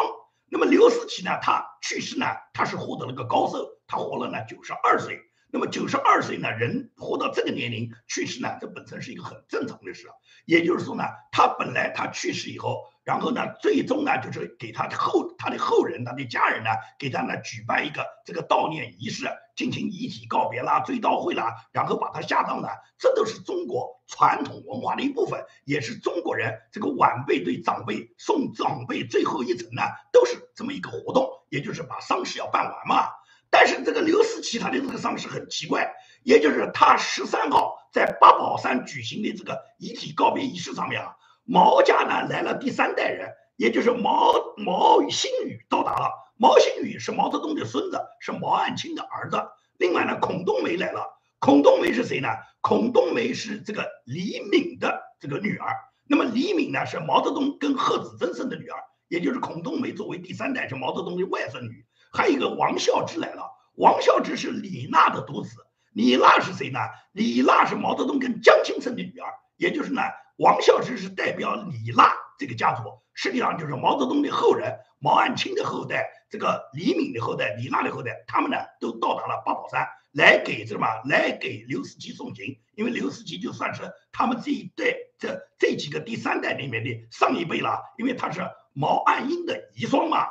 那么刘思齐呢，他去世呢，他是获得了个高寿，他活了呢九十二岁。那么九十二岁呢，人活到这个年龄去世呢，这本身是一个很正常的事。也就是说呢，他本来他去世以后。然后呢，最终呢，就是给他的后他的后人，他的家人呢，给他呢举办一个这个悼念仪式，进行遗体告别啦、追悼会啦，然后把他下葬呢，这都是中国传统文化的一部分，也是中国人这个晚辈对长辈送长辈最后一程呢，都是这么一个活动，也就是把丧事要办完嘛。但是这个刘思齐他的这个丧事很奇怪，也就是他十三号在八宝山举行的这个遗体告别仪式上面啊。毛家呢来了第三代人，也就是毛毛新宇到达了。毛新宇是毛泽东的孙子，是毛岸青的儿子。另外呢，孔冬梅来了。孔冬梅是谁呢？孔冬梅是这个李敏的这个女儿。那么李敏呢是毛泽东跟贺子珍生的女儿，也就是孔冬梅作为第三代是毛泽东的外孙女。还有一个王孝之来了。王孝之是李娜的独子。李娜是谁呢？李娜是毛泽东跟江青生的女儿，也就是呢。王孝之是代表李娜这个家族，实际上就是毛泽东的后人，毛岸青的后代，这个李敏的后代，李娜的后代，他们呢都到达了八宝山，来给什么？来给刘思齐送行。因为刘思齐就算是他们这一代这这几个第三代里面的上一辈了，因为他是毛岸英的遗孀嘛。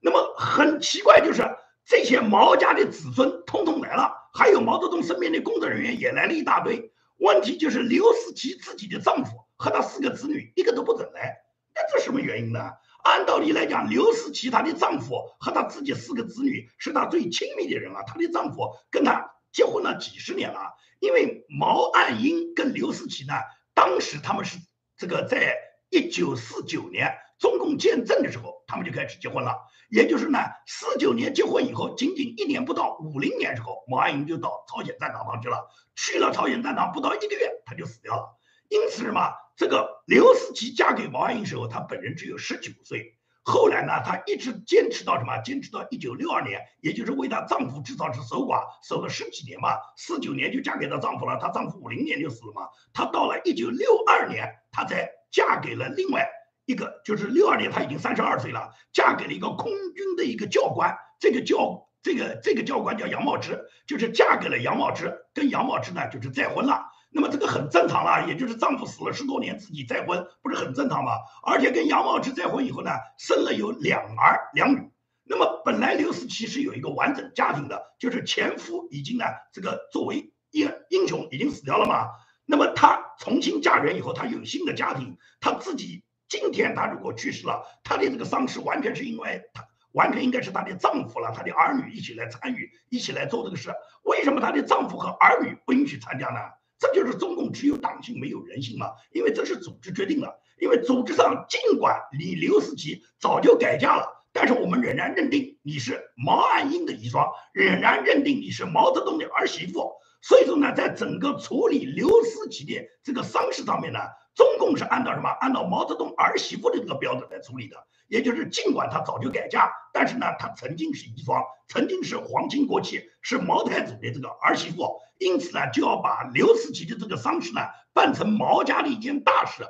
那么很奇怪，就是这些毛家的子孙通通来了，还有毛泽东身边的工作人员也来了一大堆。问题就是刘思齐自己的丈夫。和他四个子女一个都不准来，那这什么原因呢？按道理来讲，刘思齐她的丈夫和她自己四个子女是她最亲密的人啊，她的丈夫跟她结婚了几十年了。因为毛岸英跟刘思齐呢，当时他们是这个在一九四九年中共建政的时候，他们就开始结婚了。也就是呢，四九年结婚以后，仅仅一年不到，五零年时候，毛岸英就到朝鲜战场上去了。去了朝鲜战场不到一个月，他就死掉了。因此嘛，这个刘思齐嫁给毛岸英时候，她本人只有十九岁。后来呢，她一直坚持到什么？坚持到一九六二年，也就是为她丈夫至少是守寡，守了十几年嘛。四九年就嫁给她丈夫了，她丈夫五零年就死了嘛。她到了一九六二年，她才嫁给了另外一个，就是六二年她已经三十二岁了，嫁给了一个空军的一个教官。这个教这个这个教官叫杨茂之，就是嫁给了杨茂之，跟杨茂之呢就是再婚了。那么这个很正常了，也就是丈夫死了十多年，自己再婚，不是很正常吗？而且跟杨茂之再婚以后呢，生了有两儿两女。那么本来刘思齐是有一个完整家庭的，就是前夫已经呢这个作为英英雄已经死掉了嘛。那么她重新嫁人以后，她有新的家庭，她自己今天她如果去世了，她的这个丧事完全是因为她完全应该是她的丈夫了，她的儿女一起来参与，一起来做这个事。为什么她的丈夫和儿女不允许参加呢？这就是中共只有党性没有人性嘛？因为这是组织决定的。因为组织上尽管你刘思齐早就改嫁了，但是我们仍然认定你是毛岸英的遗孀，仍然认定你是毛泽东的儿媳妇。所以说呢，在整个处理刘思齐的这个丧事上面呢，中共是按照什么？按照毛泽东儿媳妇的这个标准来处理的。也就是尽管她早就改嫁，但是呢，她曾经是遗孀，曾经是皇亲国戚，是毛太祖的这个儿媳妇，因此呢，就要把刘思齐的这个丧事呢办成毛家的一件大事。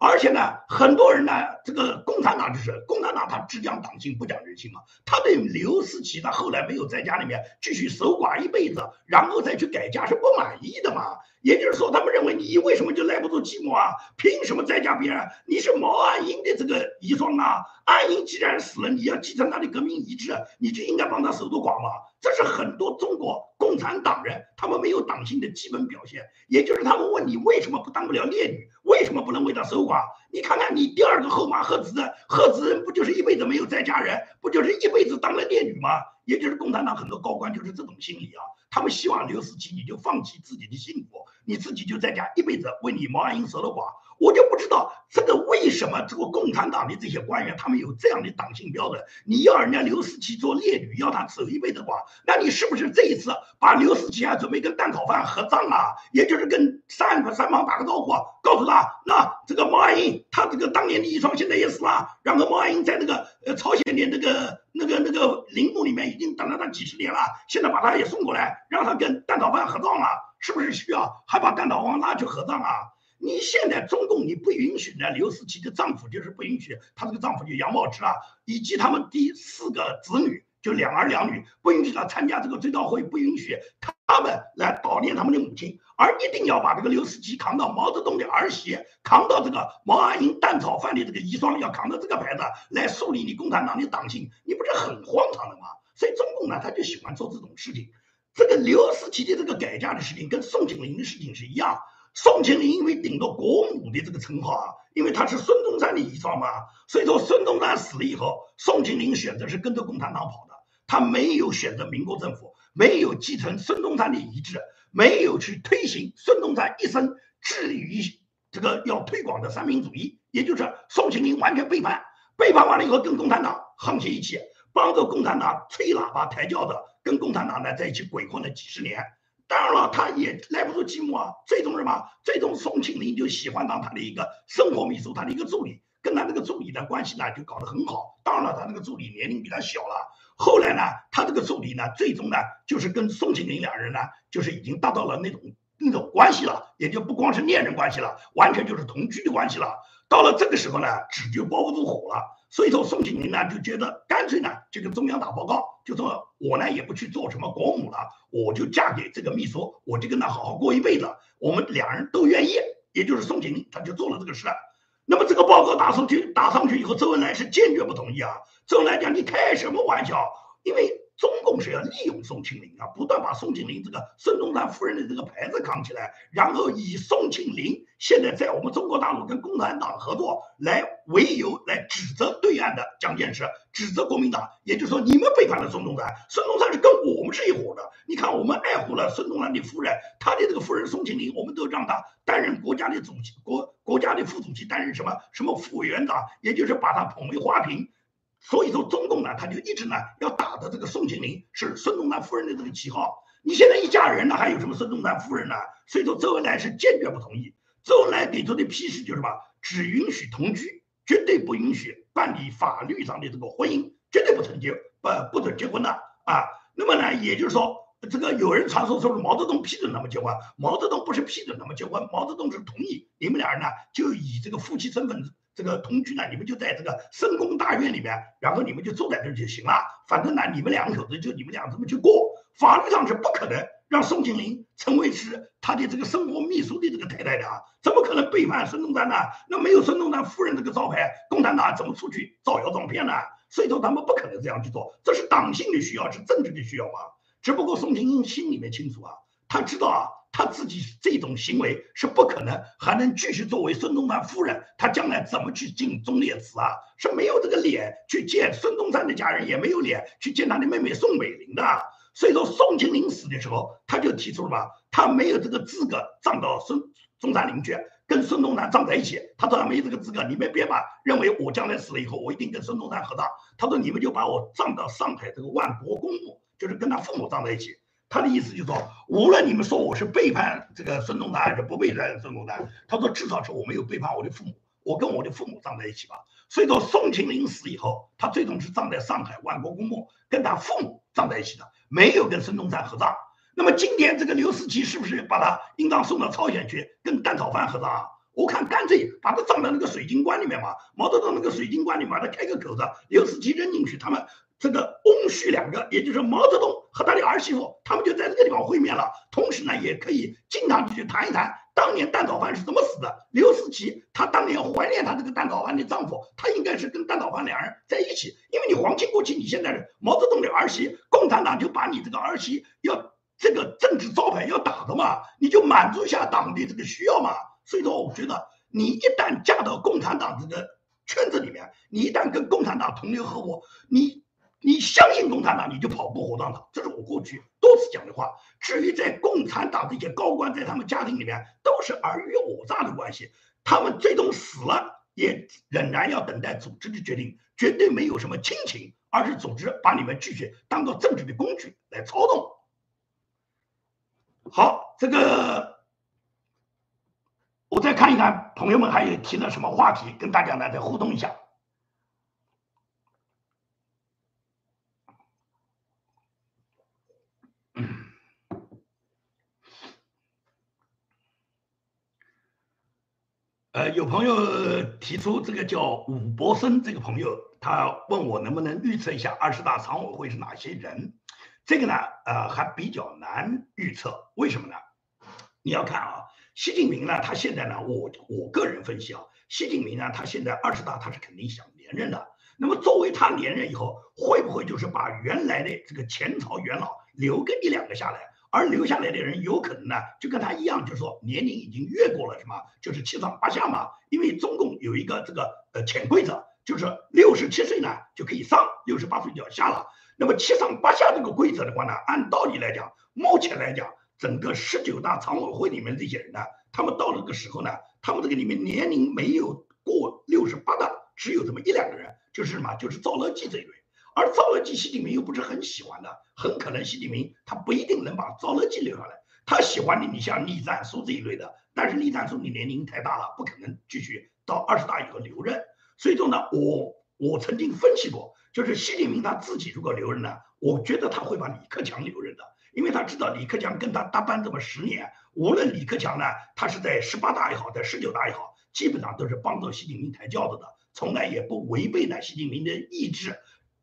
而且呢，很多人呢，这个共产党就是共产党，他只讲党性不讲人性嘛。他对刘思齐，他后来没有在家里面继续守寡一辈子，然后再去改嫁是不满意的嘛。也就是说，他们认为你为什么就耐不住寂寞啊？凭什么再嫁别人？你是毛岸英的这个遗孀啊！岸英既然死了，你要继承他的革命遗志，你就应该帮他守住寡嘛。这是很多中国共产党人他们没有党性的基本表现。也就是他们问你为什么不当不了烈女？为什么不能为他守寡？你看看你第二个后妈贺子仁，贺子珍不就是一辈子没有再嫁人，不就是一辈子当了烈女吗？也就是共产党很多高官就是这种心理啊，他们希望刘思齐你就放弃自己的幸福，你自己就在家一辈子为你毛岸英守着寡。我就不知道这个为什么这个共产党的这些官员他们有这样的党性标准？你要人家刘思齐做烈女，要他守一辈子寡，那你是不是这一次把刘思齐还准备跟蛋炒饭合葬啊？也就是跟三三方打个招呼，告诉他，那这个毛岸英他这个当年的遗孀现在也死了，然后毛岸英在那个呃朝鲜的那个那个那个陵墓里面已经等了他几十年了，现在把他也送过来，让他跟蛋炒饭合葬了，是不是需要还把蛋炒饭拉去合葬啊？你现在中共你不允许呢？刘思齐的丈夫就是不允许，她这个丈夫就杨茂之啊，以及他们第四个子女就两儿两女，不允许他参加这个追悼会，不允许他们来悼念他们的母亲，而一定要把这个刘思齐扛到毛泽东的儿媳，扛到这个毛岸英蛋炒饭的这个遗孀，要扛到这个牌子来树立你共产党的党性，你不是很荒唐的吗？所以中共呢，他就喜欢做这种事情。这个刘思齐的这个改嫁的事情，跟宋庆龄的事情是一样。宋庆龄因为顶着国母的这个称号啊，因为她是孙中山的遗孀嘛，所以说孙中山死了以后，宋庆龄选择是跟着共产党跑的，她没有选择民国政府，没有继承孙中山的遗志，没有去推行孙中山一生致力于这个要推广的三民主义，也就是宋庆龄完全背叛，背叛完了以后跟共产党沆瀣一气，帮着共产党吹喇叭抬轿子，跟共产党呢在一起鬼混了几十年。当然了，他也耐不住寂寞啊。最终什么？最终宋庆龄就喜欢当他的一个生活秘书，他的一个助理，跟他那个助理的关系呢就搞得很好。当然了，他那个助理年龄比他小了。后来呢，他这个助理呢，最终呢就是跟宋庆龄两人呢，就是已经达到了那种那种关系了，也就不光是恋人关系了，完全就是同居的关系了。到了这个时候呢，纸就包不住火了。所以说，宋庆龄呢就觉得干脆呢就跟中央打报告，就说我呢也不去做什么国母了，我就嫁给这个秘书，我就跟他好好过一辈子。我们两人都愿意，也就是宋庆龄，他就做了这个事。那么这个报告打上去，打上去以后，周恩来是坚决不同意啊。周恩来讲，你开什么玩笑？因为中共是要利用宋庆龄啊，不断把宋庆龄这个孙中山夫人的这个牌子扛起来，然后以宋庆龄现在在我们中国大陆跟共产党合作来为由来指责对岸的蒋介石，指责国民党，也就是说你们背叛了孙中山，孙中山是跟我们是一伙的。你看我们爱护了孙中山的夫人，他的这个夫人宋庆龄，我们都让他担任国家的主席，国国家的副主席，担任什么什么副委员长，也就是把他捧为花瓶。所以说，中共呢，他就一直呢要打的这个宋庆龄是孙中山夫人的这个旗号。你现在一家人呢，还有什么孙中山夫人呢？所以说，周恩来是坚决不同意。周恩来给出的批示就是什么？只允许同居，绝对不允许办理法律上的这个婚姻，绝对不成结，不不准结婚的啊。那么呢，也就是说，这个有人传说说是毛泽东批准他们结婚，毛泽东不是批准他们结婚，毛泽东是同意你们俩人呢就以这个夫妻身份。这个同居呢，你们就在这个深宫大院里面，然后你们就住在这儿就行了。反正呢，你们两口子就你们俩这么去过，法律上是不可能让宋庆龄成为是他的这个生活秘书的这个太太的啊！怎么可能背叛孙中山呢？那没有孙中山夫人这个招牌，共产党怎么出去造谣撞骗呢？所以说他们不可能这样去做，这是党性的需要，是政治的需要啊。只不过宋庆龄心里面清楚啊，他知道啊。他自己这种行为是不可能还能继续作为孙中山夫人，他将来怎么去进忠烈祠啊？是没有这个脸去见孙中山的家人，也没有脸去见他的妹妹宋美龄的。所以说，宋庆龄死的时候，他就提出了吧，他没有这个资格葬到孙中山陵去，跟孙中山葬在一起。他说他没这个资格，你们别把认为我将来死了以后，我一定跟孙中山合葬。他说你们就把我葬到上海这个万国公墓，就是跟他父母葬在一起。他的意思就是说，无论你们说我是背叛这个孙中山还是不背叛孙中山，他说至少是我没有背叛我的父母，我跟我的父母葬在一起吧。所以说，宋庆龄死以后，他最终是葬在上海万国公墓，跟他父母葬在一起的，没有跟孙中山合葬。那么今天这个刘思齐是不是把他应当送到朝鲜去跟蛋炒饭合葬啊？我看干脆把他葬到那个水晶棺里面嘛，毛泽东那个水晶棺里把他开个口子，刘思齐扔进去，他们。这个翁婿两个，也就是毛泽东和他的儿媳妇，他们就在这个地方会面了。同时呢，也可以经常去谈一谈当年蛋炒饭是怎么死的。刘思齐他当年怀念他这个蛋炒饭的丈夫，他应该是跟蛋炒饭两人在一起。因为你皇亲国戚，你现在是毛泽东的儿媳，共产党就把你这个儿媳要这个政治招牌要打的嘛，你就满足一下党的这个需要嘛。所以说，我觉得你一旦嫁到共产党这个圈子里面，你一旦跟共产党同流合污，你。你相信共产党，你就跑不火葬场，这是我过去多次讲的话。至于在共产党这些高官，在他们家庭里面都是尔虞我诈的关系，他们最终死了，也仍然要等待组织的决定，绝对没有什么亲情，而是组织把你们拒绝当做政治的工具来操纵。好，这个我再看一看，朋友们还有提了什么话题，跟大家呢再互动一下。呃，有朋友提出这个叫武伯生这个朋友，他问我能不能预测一下二十大常委会是哪些人？这个呢，呃，还比较难预测。为什么呢？你要看啊，习近平呢，他现在呢，我我个人分析啊，习近平呢，他现在二十大他是肯定想连任的。那么作为他连任以后，会不会就是把原来的这个前朝元老留个一两个下来？而留下来的人有可能呢，就跟他一样，就是说年龄已经越过了什么，就是七上八下嘛。因为中共有一个这个呃潜规则，就是六十七岁呢就可以上，六十八岁就要下了。那么七上八下这个规则的话呢，按道理来讲，目前来讲，整个十九大常委会里面这些人呢，他们到了这个时候呢，他们这个里面年龄没有过六十八的，只有这么一两个人，就是什么，就是赵乐际这一类。而赵乐际，习近平又不是很喜欢的，很可能习近平他不一定能把赵乐际留下来。他喜欢的，你像栗战书这一类的，但是栗战书你年龄太大了，不可能继续到二十大以后留任。所以说呢，我我曾经分析过，就是习近平他自己如果留任呢，我觉得他会把李克强留任的，因为他知道李克强跟他搭班这么十年，无论李克强呢，他是在十八大也好，在十九大也好，基本上都是帮着习近平抬轿子的，从来也不违背呢习近平的意志。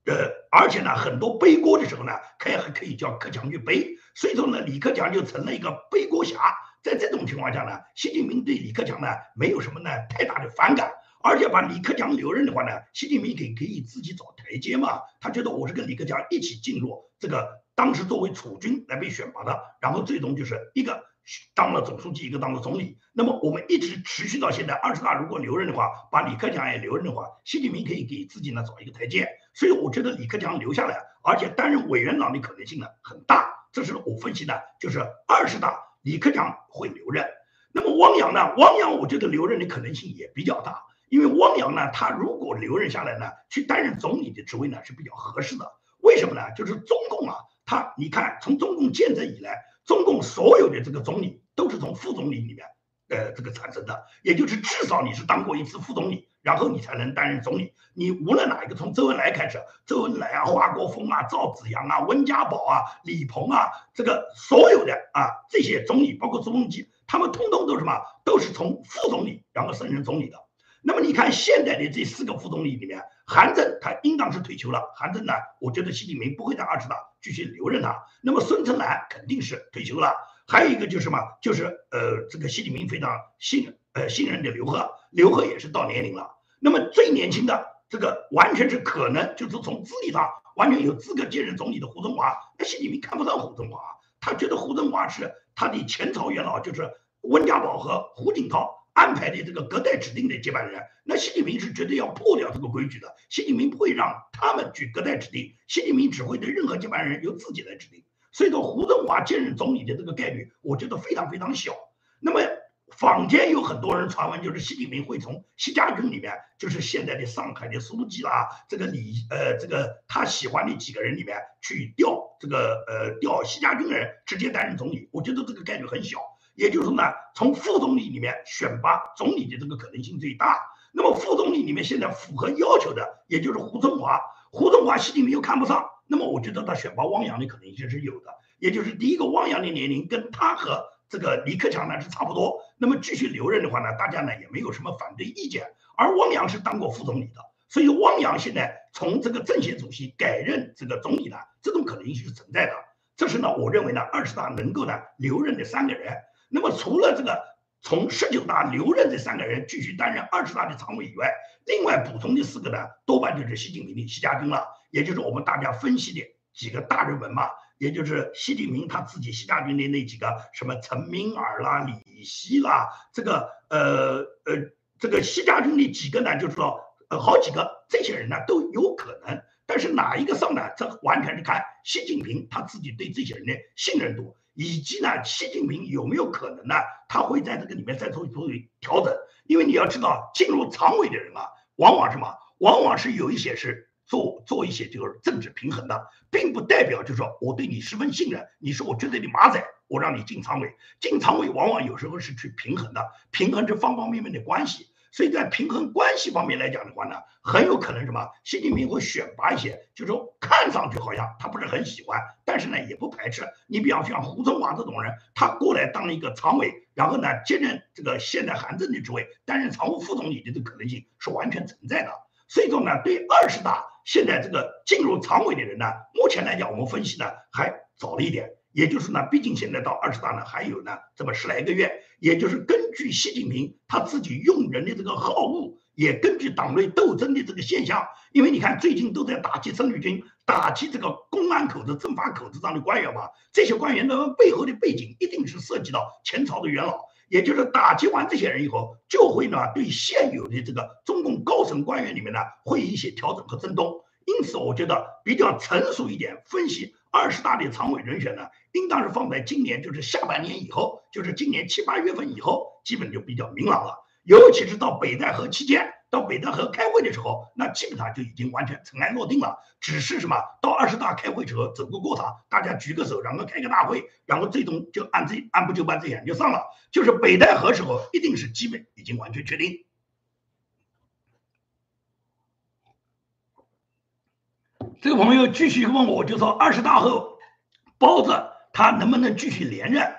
呃，而且呢，很多背锅的时候呢，可以还可以叫克强去背，所以说呢，李克强就成了一个背锅侠。在这种情况下呢，习近平对李克强呢没有什么呢太大的反感，而且把李克强留任的话呢，习近平给可以自己找台阶嘛。他觉得我是跟李克强一起进入这个，当时作为储君来被选拔的，然后最终就是一个当了总书记，一个当了总理。那么我们一直持续到现在，二十大如果留任的话，把李克强也留任的话，习近平可以给自己呢找一个台阶。所以我觉得李克强留下来，而且担任委员长的可能性呢很大。这是我分析的，就是二十大李克强会留任。那么汪洋呢？汪洋我觉得留任的可能性也比较大。因为汪洋呢，他如果留任下来呢，去担任总理的职位呢是比较合适的。为什么呢？就是中共啊，他你看，从中共建政以来，中共所有的这个总理都是从副总理里面，呃，这个产生的。也就是至少你是当过一次副总理，然后你才能担任总理。你无论哪一个，从周恩来开始，周恩来啊、华国锋啊、赵紫阳啊、温家宝啊、李鹏啊，这个所有的啊这些总理，包括朱镕基，他们通通都是什么？都是从副总理然后升任总理的。那么你看现在的这四个副总理里面，韩正他应当是退休了。韩正呢，我觉得习近平不会在二十大继续留任他。那么孙春兰肯定是退休了。还有一个就是什么？就是呃，这个习近平非常信呃信任的刘鹤，刘鹤也是到年龄了。那么最年轻的这个完全是可能就是从资历上完全有资格接任总理的胡春华。那习近平看不上胡春华，他觉得胡春华是他的前朝元老，就是温家宝和胡锦涛。安排的这个隔代指定的接班人，那习近平是绝对要破掉这个规矩的。习近平不会让他们去隔代指定，习近平只会对任何接班人由自己来指定。所以说，胡春华接任总理的这个概率，我觉得非常非常小。那么，坊间有很多人传闻，就是习近平会从习家军里面，就是现在的上海的书记啦，这个李呃，这个他喜欢的几个人里面去调这个呃调习家军人直接担任总理。我觉得这个概率很小。也就是说呢，从副总理里面选拔总理的这个可能性最大。那么副总理里面现在符合要求的，也就是胡春华。胡春华习近平又看不上，那么我觉得他选拔汪洋的可能性是有的。也就是第一个，汪洋的年龄跟他和这个李克强呢是差不多，那么继续留任的话呢，大家呢也没有什么反对意见。而汪洋是当过副总理的，所以汪洋现在从这个政协主席改任这个总理呢，这种可能性是存在的。这是呢，我认为呢，二十大能够呢留任的三个人。那么除了这个从十九大留任这三个人继续担任二十大的常委以外，另外补充的四个呢，多半就是习近平的习家军了，也就是我们大家分析的几个大人物嘛，也就是习近平他自己习家军的那几个什么陈敏尔啦、李希啦，这个呃呃这个习家军的几个呢，就是说呃好几个这些人呢都有可能，但是哪一个上呢？这完全是看习近平他自己对这些人的信任度。以及呢，习近平有没有可能呢？他会在这个里面再做做调整，因为你要知道，进入常委的人啊，往往什么？往往是有一些是做做一些就是政治平衡的，并不代表就是说我对你十分信任，你是我绝对的马仔，我让你进常委。进常委往往有时候是去平衡的，平衡这方方面面的关系。所以在平衡关系方面来讲的话呢，很有可能什么？习近平会选拔一些，就是说看上去好像他不是很喜欢，但是呢也不排斥。你比方像胡春华这种人，他过来当一个常委，然后呢接任这个现在韩正的职位，担任常务副总理的这可能性是完全存在的。所以说呢，对二十大现在这个进入常委的人呢，目前来讲我们分析呢还早了一点。也就是呢，毕竟现在到二十大呢还有呢这么十来个月，也就是根据习近平他自己用人的这个好恶，也根据党内斗争的这个现象，因为你看最近都在打击生力军，打击这个公安口子、政法口子上的官员嘛，这些官员的背后的背景一定是涉及到前朝的元老，也就是打击完这些人以后，就会呢对现有的这个中共高层官员里面呢会一些调整和增动，因此我觉得比较成熟一点分析。二十大的常委人选呢，应当是放在今年，就是下半年以后，就是今年七八月份以后，基本就比较明朗了。尤其是到北戴河期间，到北戴河开会的时候，那基本上就已经完全尘埃落定了。只是什么，到二十大开会时候走个过场，大家举个手，然后开个大会，然后最终就按这按部就班这样就上了。就是北戴河时候，一定是基本已经完全确定。这个朋友继续问我，就说二十大后，包子他能不能继续连任？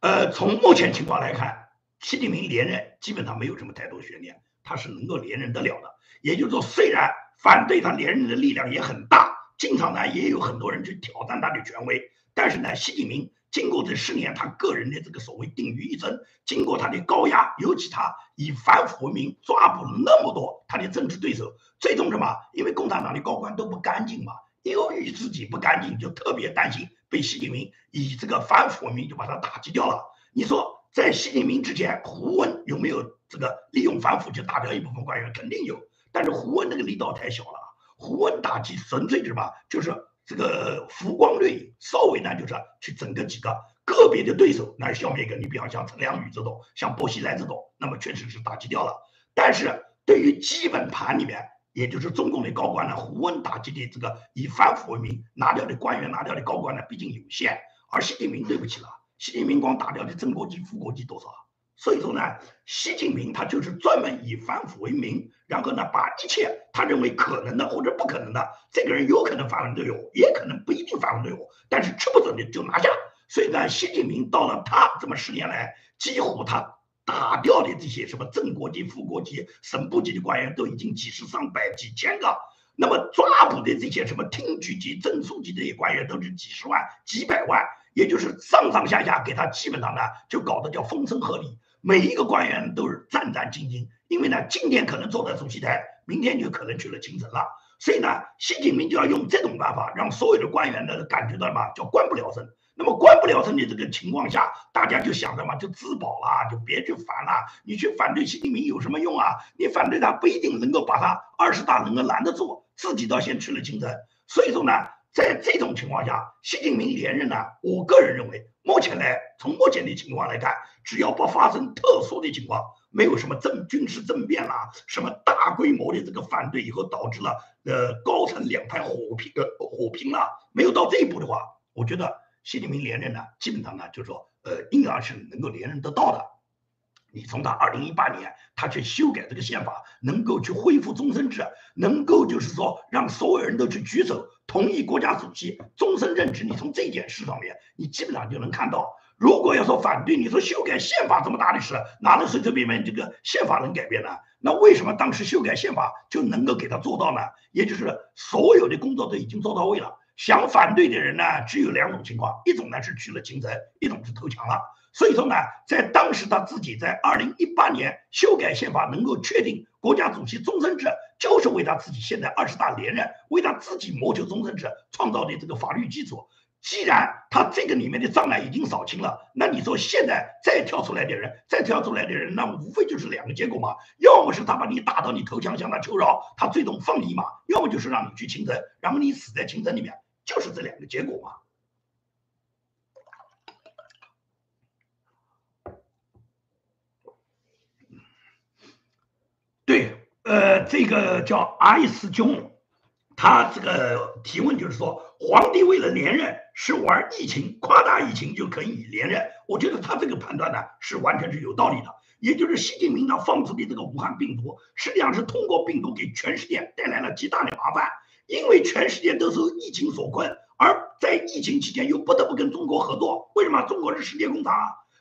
呃，从目前情况来看，习近平连任基本上没有什么太多悬念，他是能够连任得了的。也就是说，虽然反对他连任的力量也很大，经常呢也有很多人去挑战他的权威，但是呢，习近平经过这十年他个人的这个所谓定于一身，经过他的高压，尤其他以反腐为名抓捕了那么多他的政治对手，最终什么？因为共产党的高官都不干净嘛，由于自己不干净，就特别担心被习近平以这个反腐为名就把他打击掉了。你说在习近平之前，胡温有没有这个利用反腐就打掉一部分官员？肯定有，但是胡温那个力道太小了。胡温打击纯粹是什么？就是这个浮光掠影，稍微呢就是去整个几个个别的对手来消灭一个。你比方像陈良宇这种，像薄熙来这种，那么确实是打击掉了。但是对于基本盘里面，也就是中共的高官呢，胡温打击的这个以反腐为名拿掉的官员、拿掉的高官呢，毕竟有限。而习近平对不起了，习近平光打掉的正国级、副国级多少？所以说呢，习近平他就是专门以反腐为名，然后呢，把一切他认为可能的或者不可能的，这个人有可能反反对我，也可能不一定反反对我，但是吃不准的就拿下。所以呢，习近平到了他这么十年来，几乎他打掉的这些什么正国级、副国级、省部级的官员都已经几十上百、几千个，那么抓捕的这些什么厅局级、正处级这些官员都是几十万、几百万，也就是上上下下给他基本上呢就搞得叫风声鹤唳。每一个官员都是战战兢兢，因为呢，今天可能坐在主席台，明天就可能去了京城了。所以呢，习近平就要用这种办法，让所有的官员呢感觉到嘛，叫官不了身。那么官不了身的这个情况下，大家就想着嘛，就自保了，就别去反了。你去反对习近平有什么用啊？你反对他不一定能够把他二十大能够拦得住，自己倒先去了京城。所以说呢，在这种情况下，习近平连任呢，我个人认为。目前呢，从目前的情况来看，只要不发生特殊的情况，没有什么政军事政变啦，什么大规模的这个反对以后导致了呃高层两派火拼呃火拼啦，没有到这一步的话，我觉得习近平连任呢，基本上呢就是说呃应该是能够连任得到的。你从他二零一八年他去修改这个宪法，能够去恢复终身制，能够就是说让所有人都去举手。同意国家主席终身任职，你从这件事上面，你基本上就能看到。如果要说反对，你说修改宪法这么大的事，哪能随随便便这个宪法能改变呢？那为什么当时修改宪法就能够给他做到呢？也就是所有的工作都已经做到位了。想反对的人呢，只有两种情况：一种呢是去了京城，一种是投降了。所以说呢，在当时他自己在二零一八年修改宪法，能够确定国家主席终身制，就是为他自己现在二十大连任，为他自己谋求终身制创造的这个法律基础。既然他这个里面的障碍已经扫清了，那你说现在再跳出来的人，再跳出来的人，那无非就是两个结果嘛：要么是他把你打到你投降向他求饶，他最终放你一马；要么就是让你去清城，然后你死在清城里面，就是这两个结果嘛。对，呃，这个叫 S 兄，他这个提问就是说，皇帝为了连任是玩疫情，夸大疫情就可以连任。我觉得他这个判断呢是完全是有道理的。也就是习近平他放出的这个武汉病毒，实际上是通过病毒给全世界带来了极大的麻烦，因为全世界都是疫情所困，而在疫情期间又不得不跟中国合作。为什么？中国是世界工厂。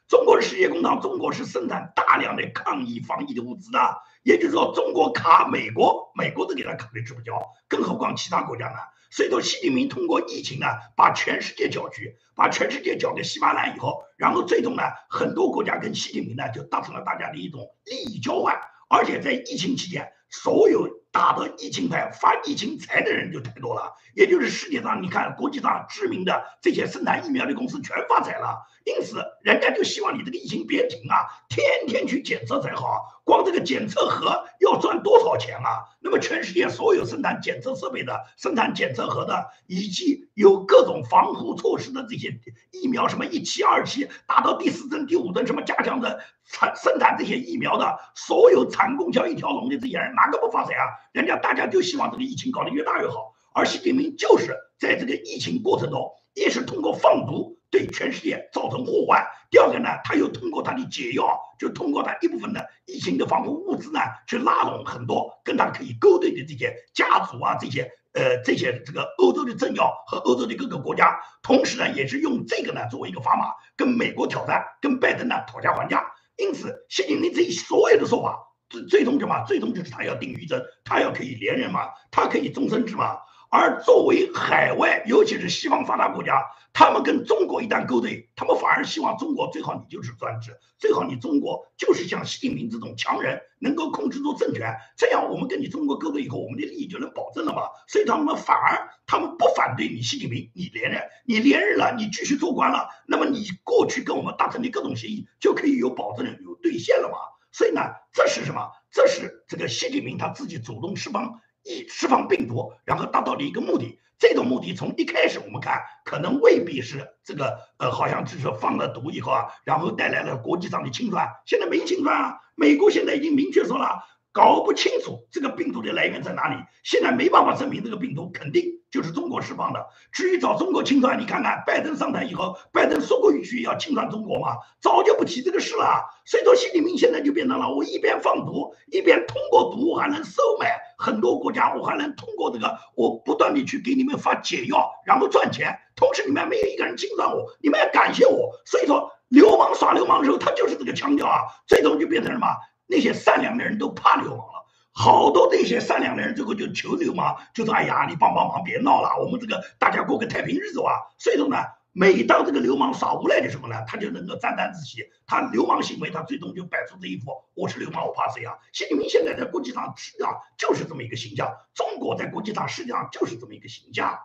中国是世界工厂，中国是生产大量的抗疫防疫的物资的。也就是说，中国卡美国，美国都给他卡的吃不消，更何况其他国家呢？所以说，习近平通过疫情呢，把全世界搅局，把全世界搅得稀巴烂以后，然后最终呢，很多国家跟习近平呢就达成了大家的一种利益交换，而且在疫情期间，所有打的疫情牌、发疫情财的人就太多了。也就是世界上，你看国际上知名的这些生产疫苗的公司全发财了。因此，人家就希望你这个疫情别停啊，天天去检测才好。光这个检测盒要赚多少钱啊？那么，全世界所有生产检测设备的、生产检测盒的，以及有各种防护措施的这些疫苗，什么一期、二期，达到第四针、第五针，什么加强的产生产这些疫苗的，所有产供销一条龙的这些人，哪个不发财啊？人家大家就希望这个疫情搞得越大越好。而习近平就是在这个疫情过程中，也是通过放毒。对全世界造成祸患。第二个呢，他又通过他的解药，就通过他一部分的疫情的防护物资呢，去拉拢很多跟他可以勾兑的这些家族啊，这些呃这些这个欧洲的政要和欧洲的各个国家。同时呢，也是用这个呢作为一个砝码，跟美国挑战，跟拜登呢讨价还价。因此，习近平这所有的说法，最最终什么？最终就是他要定于真，他要可以连任嘛，他可以终身制嘛。而作为海外，尤其是西方发达国家，他们跟中国一旦勾兑，他们反而希望中国最好你就是专制，最好你中国就是像习近平这种强人能够控制住政权，这样我们跟你中国勾兑以后，我们的利益就能保证了嘛。所以他们反而他们不反对你习近平你连任，你连任了，你继续做官了，那么你过去跟我们达成的各种协议就可以有保证有兑现了嘛。所以呢，这是什么？这是这个习近平他自己主动释放。一释放病毒，然后达到的一个目的。这种目的从一开始我们看，可能未必是这个，呃，好像就是放了毒以后啊，然后带来了国际上的清算。现在没清算啊，美国现在已经明确说了。搞不清楚这个病毒的来源在哪里，现在没办法证明这个病毒肯定就是中国释放的。至于找中国清算，你看看拜登上台以后，拜登说过一句要清算中国嘛，早就不提这个事了。所以说，习近平现在就变成了我一边放毒，一边通过毒还能收买很多国家，我还能通过这个我不断的去给你们发解药，然后赚钱。同时你们没有一个人清算我，你们要感谢我。所以说，流氓耍流氓的时候，他就是这个腔调啊，最终就变成什么？那些善良的人都怕流氓了，好多那些善良的人最后就求流氓，就说：“哎呀，你帮帮忙，别闹了，我们这个大家过个太平日子吧。”所以说呢，每当这个流氓耍无赖的时候呢，他就能够沾沾自喜，他流氓行为，他最终就摆出这一副“我是流氓，我怕谁啊”。习近平现在在国际上实际上就是这么一个形象，中国在国际上实际上就是这么一个形象。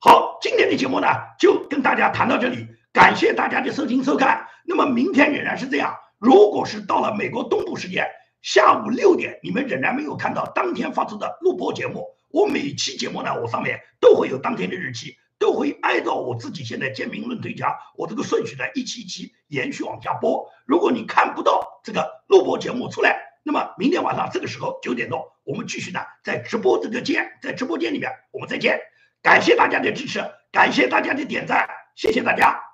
好，今天的节目呢就跟大家谈到这里，感谢大家的收听收看。那么明天仍然是这样。如果是到了美国东部时间下午六点，你们仍然没有看到当天发出的录播节目，我每期节目呢，我上面都会有当天的日期，都会按照我自己现在简明论推家我这个顺序呢，一期一期延续往下播。如果你看不到这个录播节目出来，那么明天晚上这个时候九点钟，我们继续呢，在直播这个间，在直播间里面我们再见。感谢大家的支持，感谢大家的点赞，谢谢大家。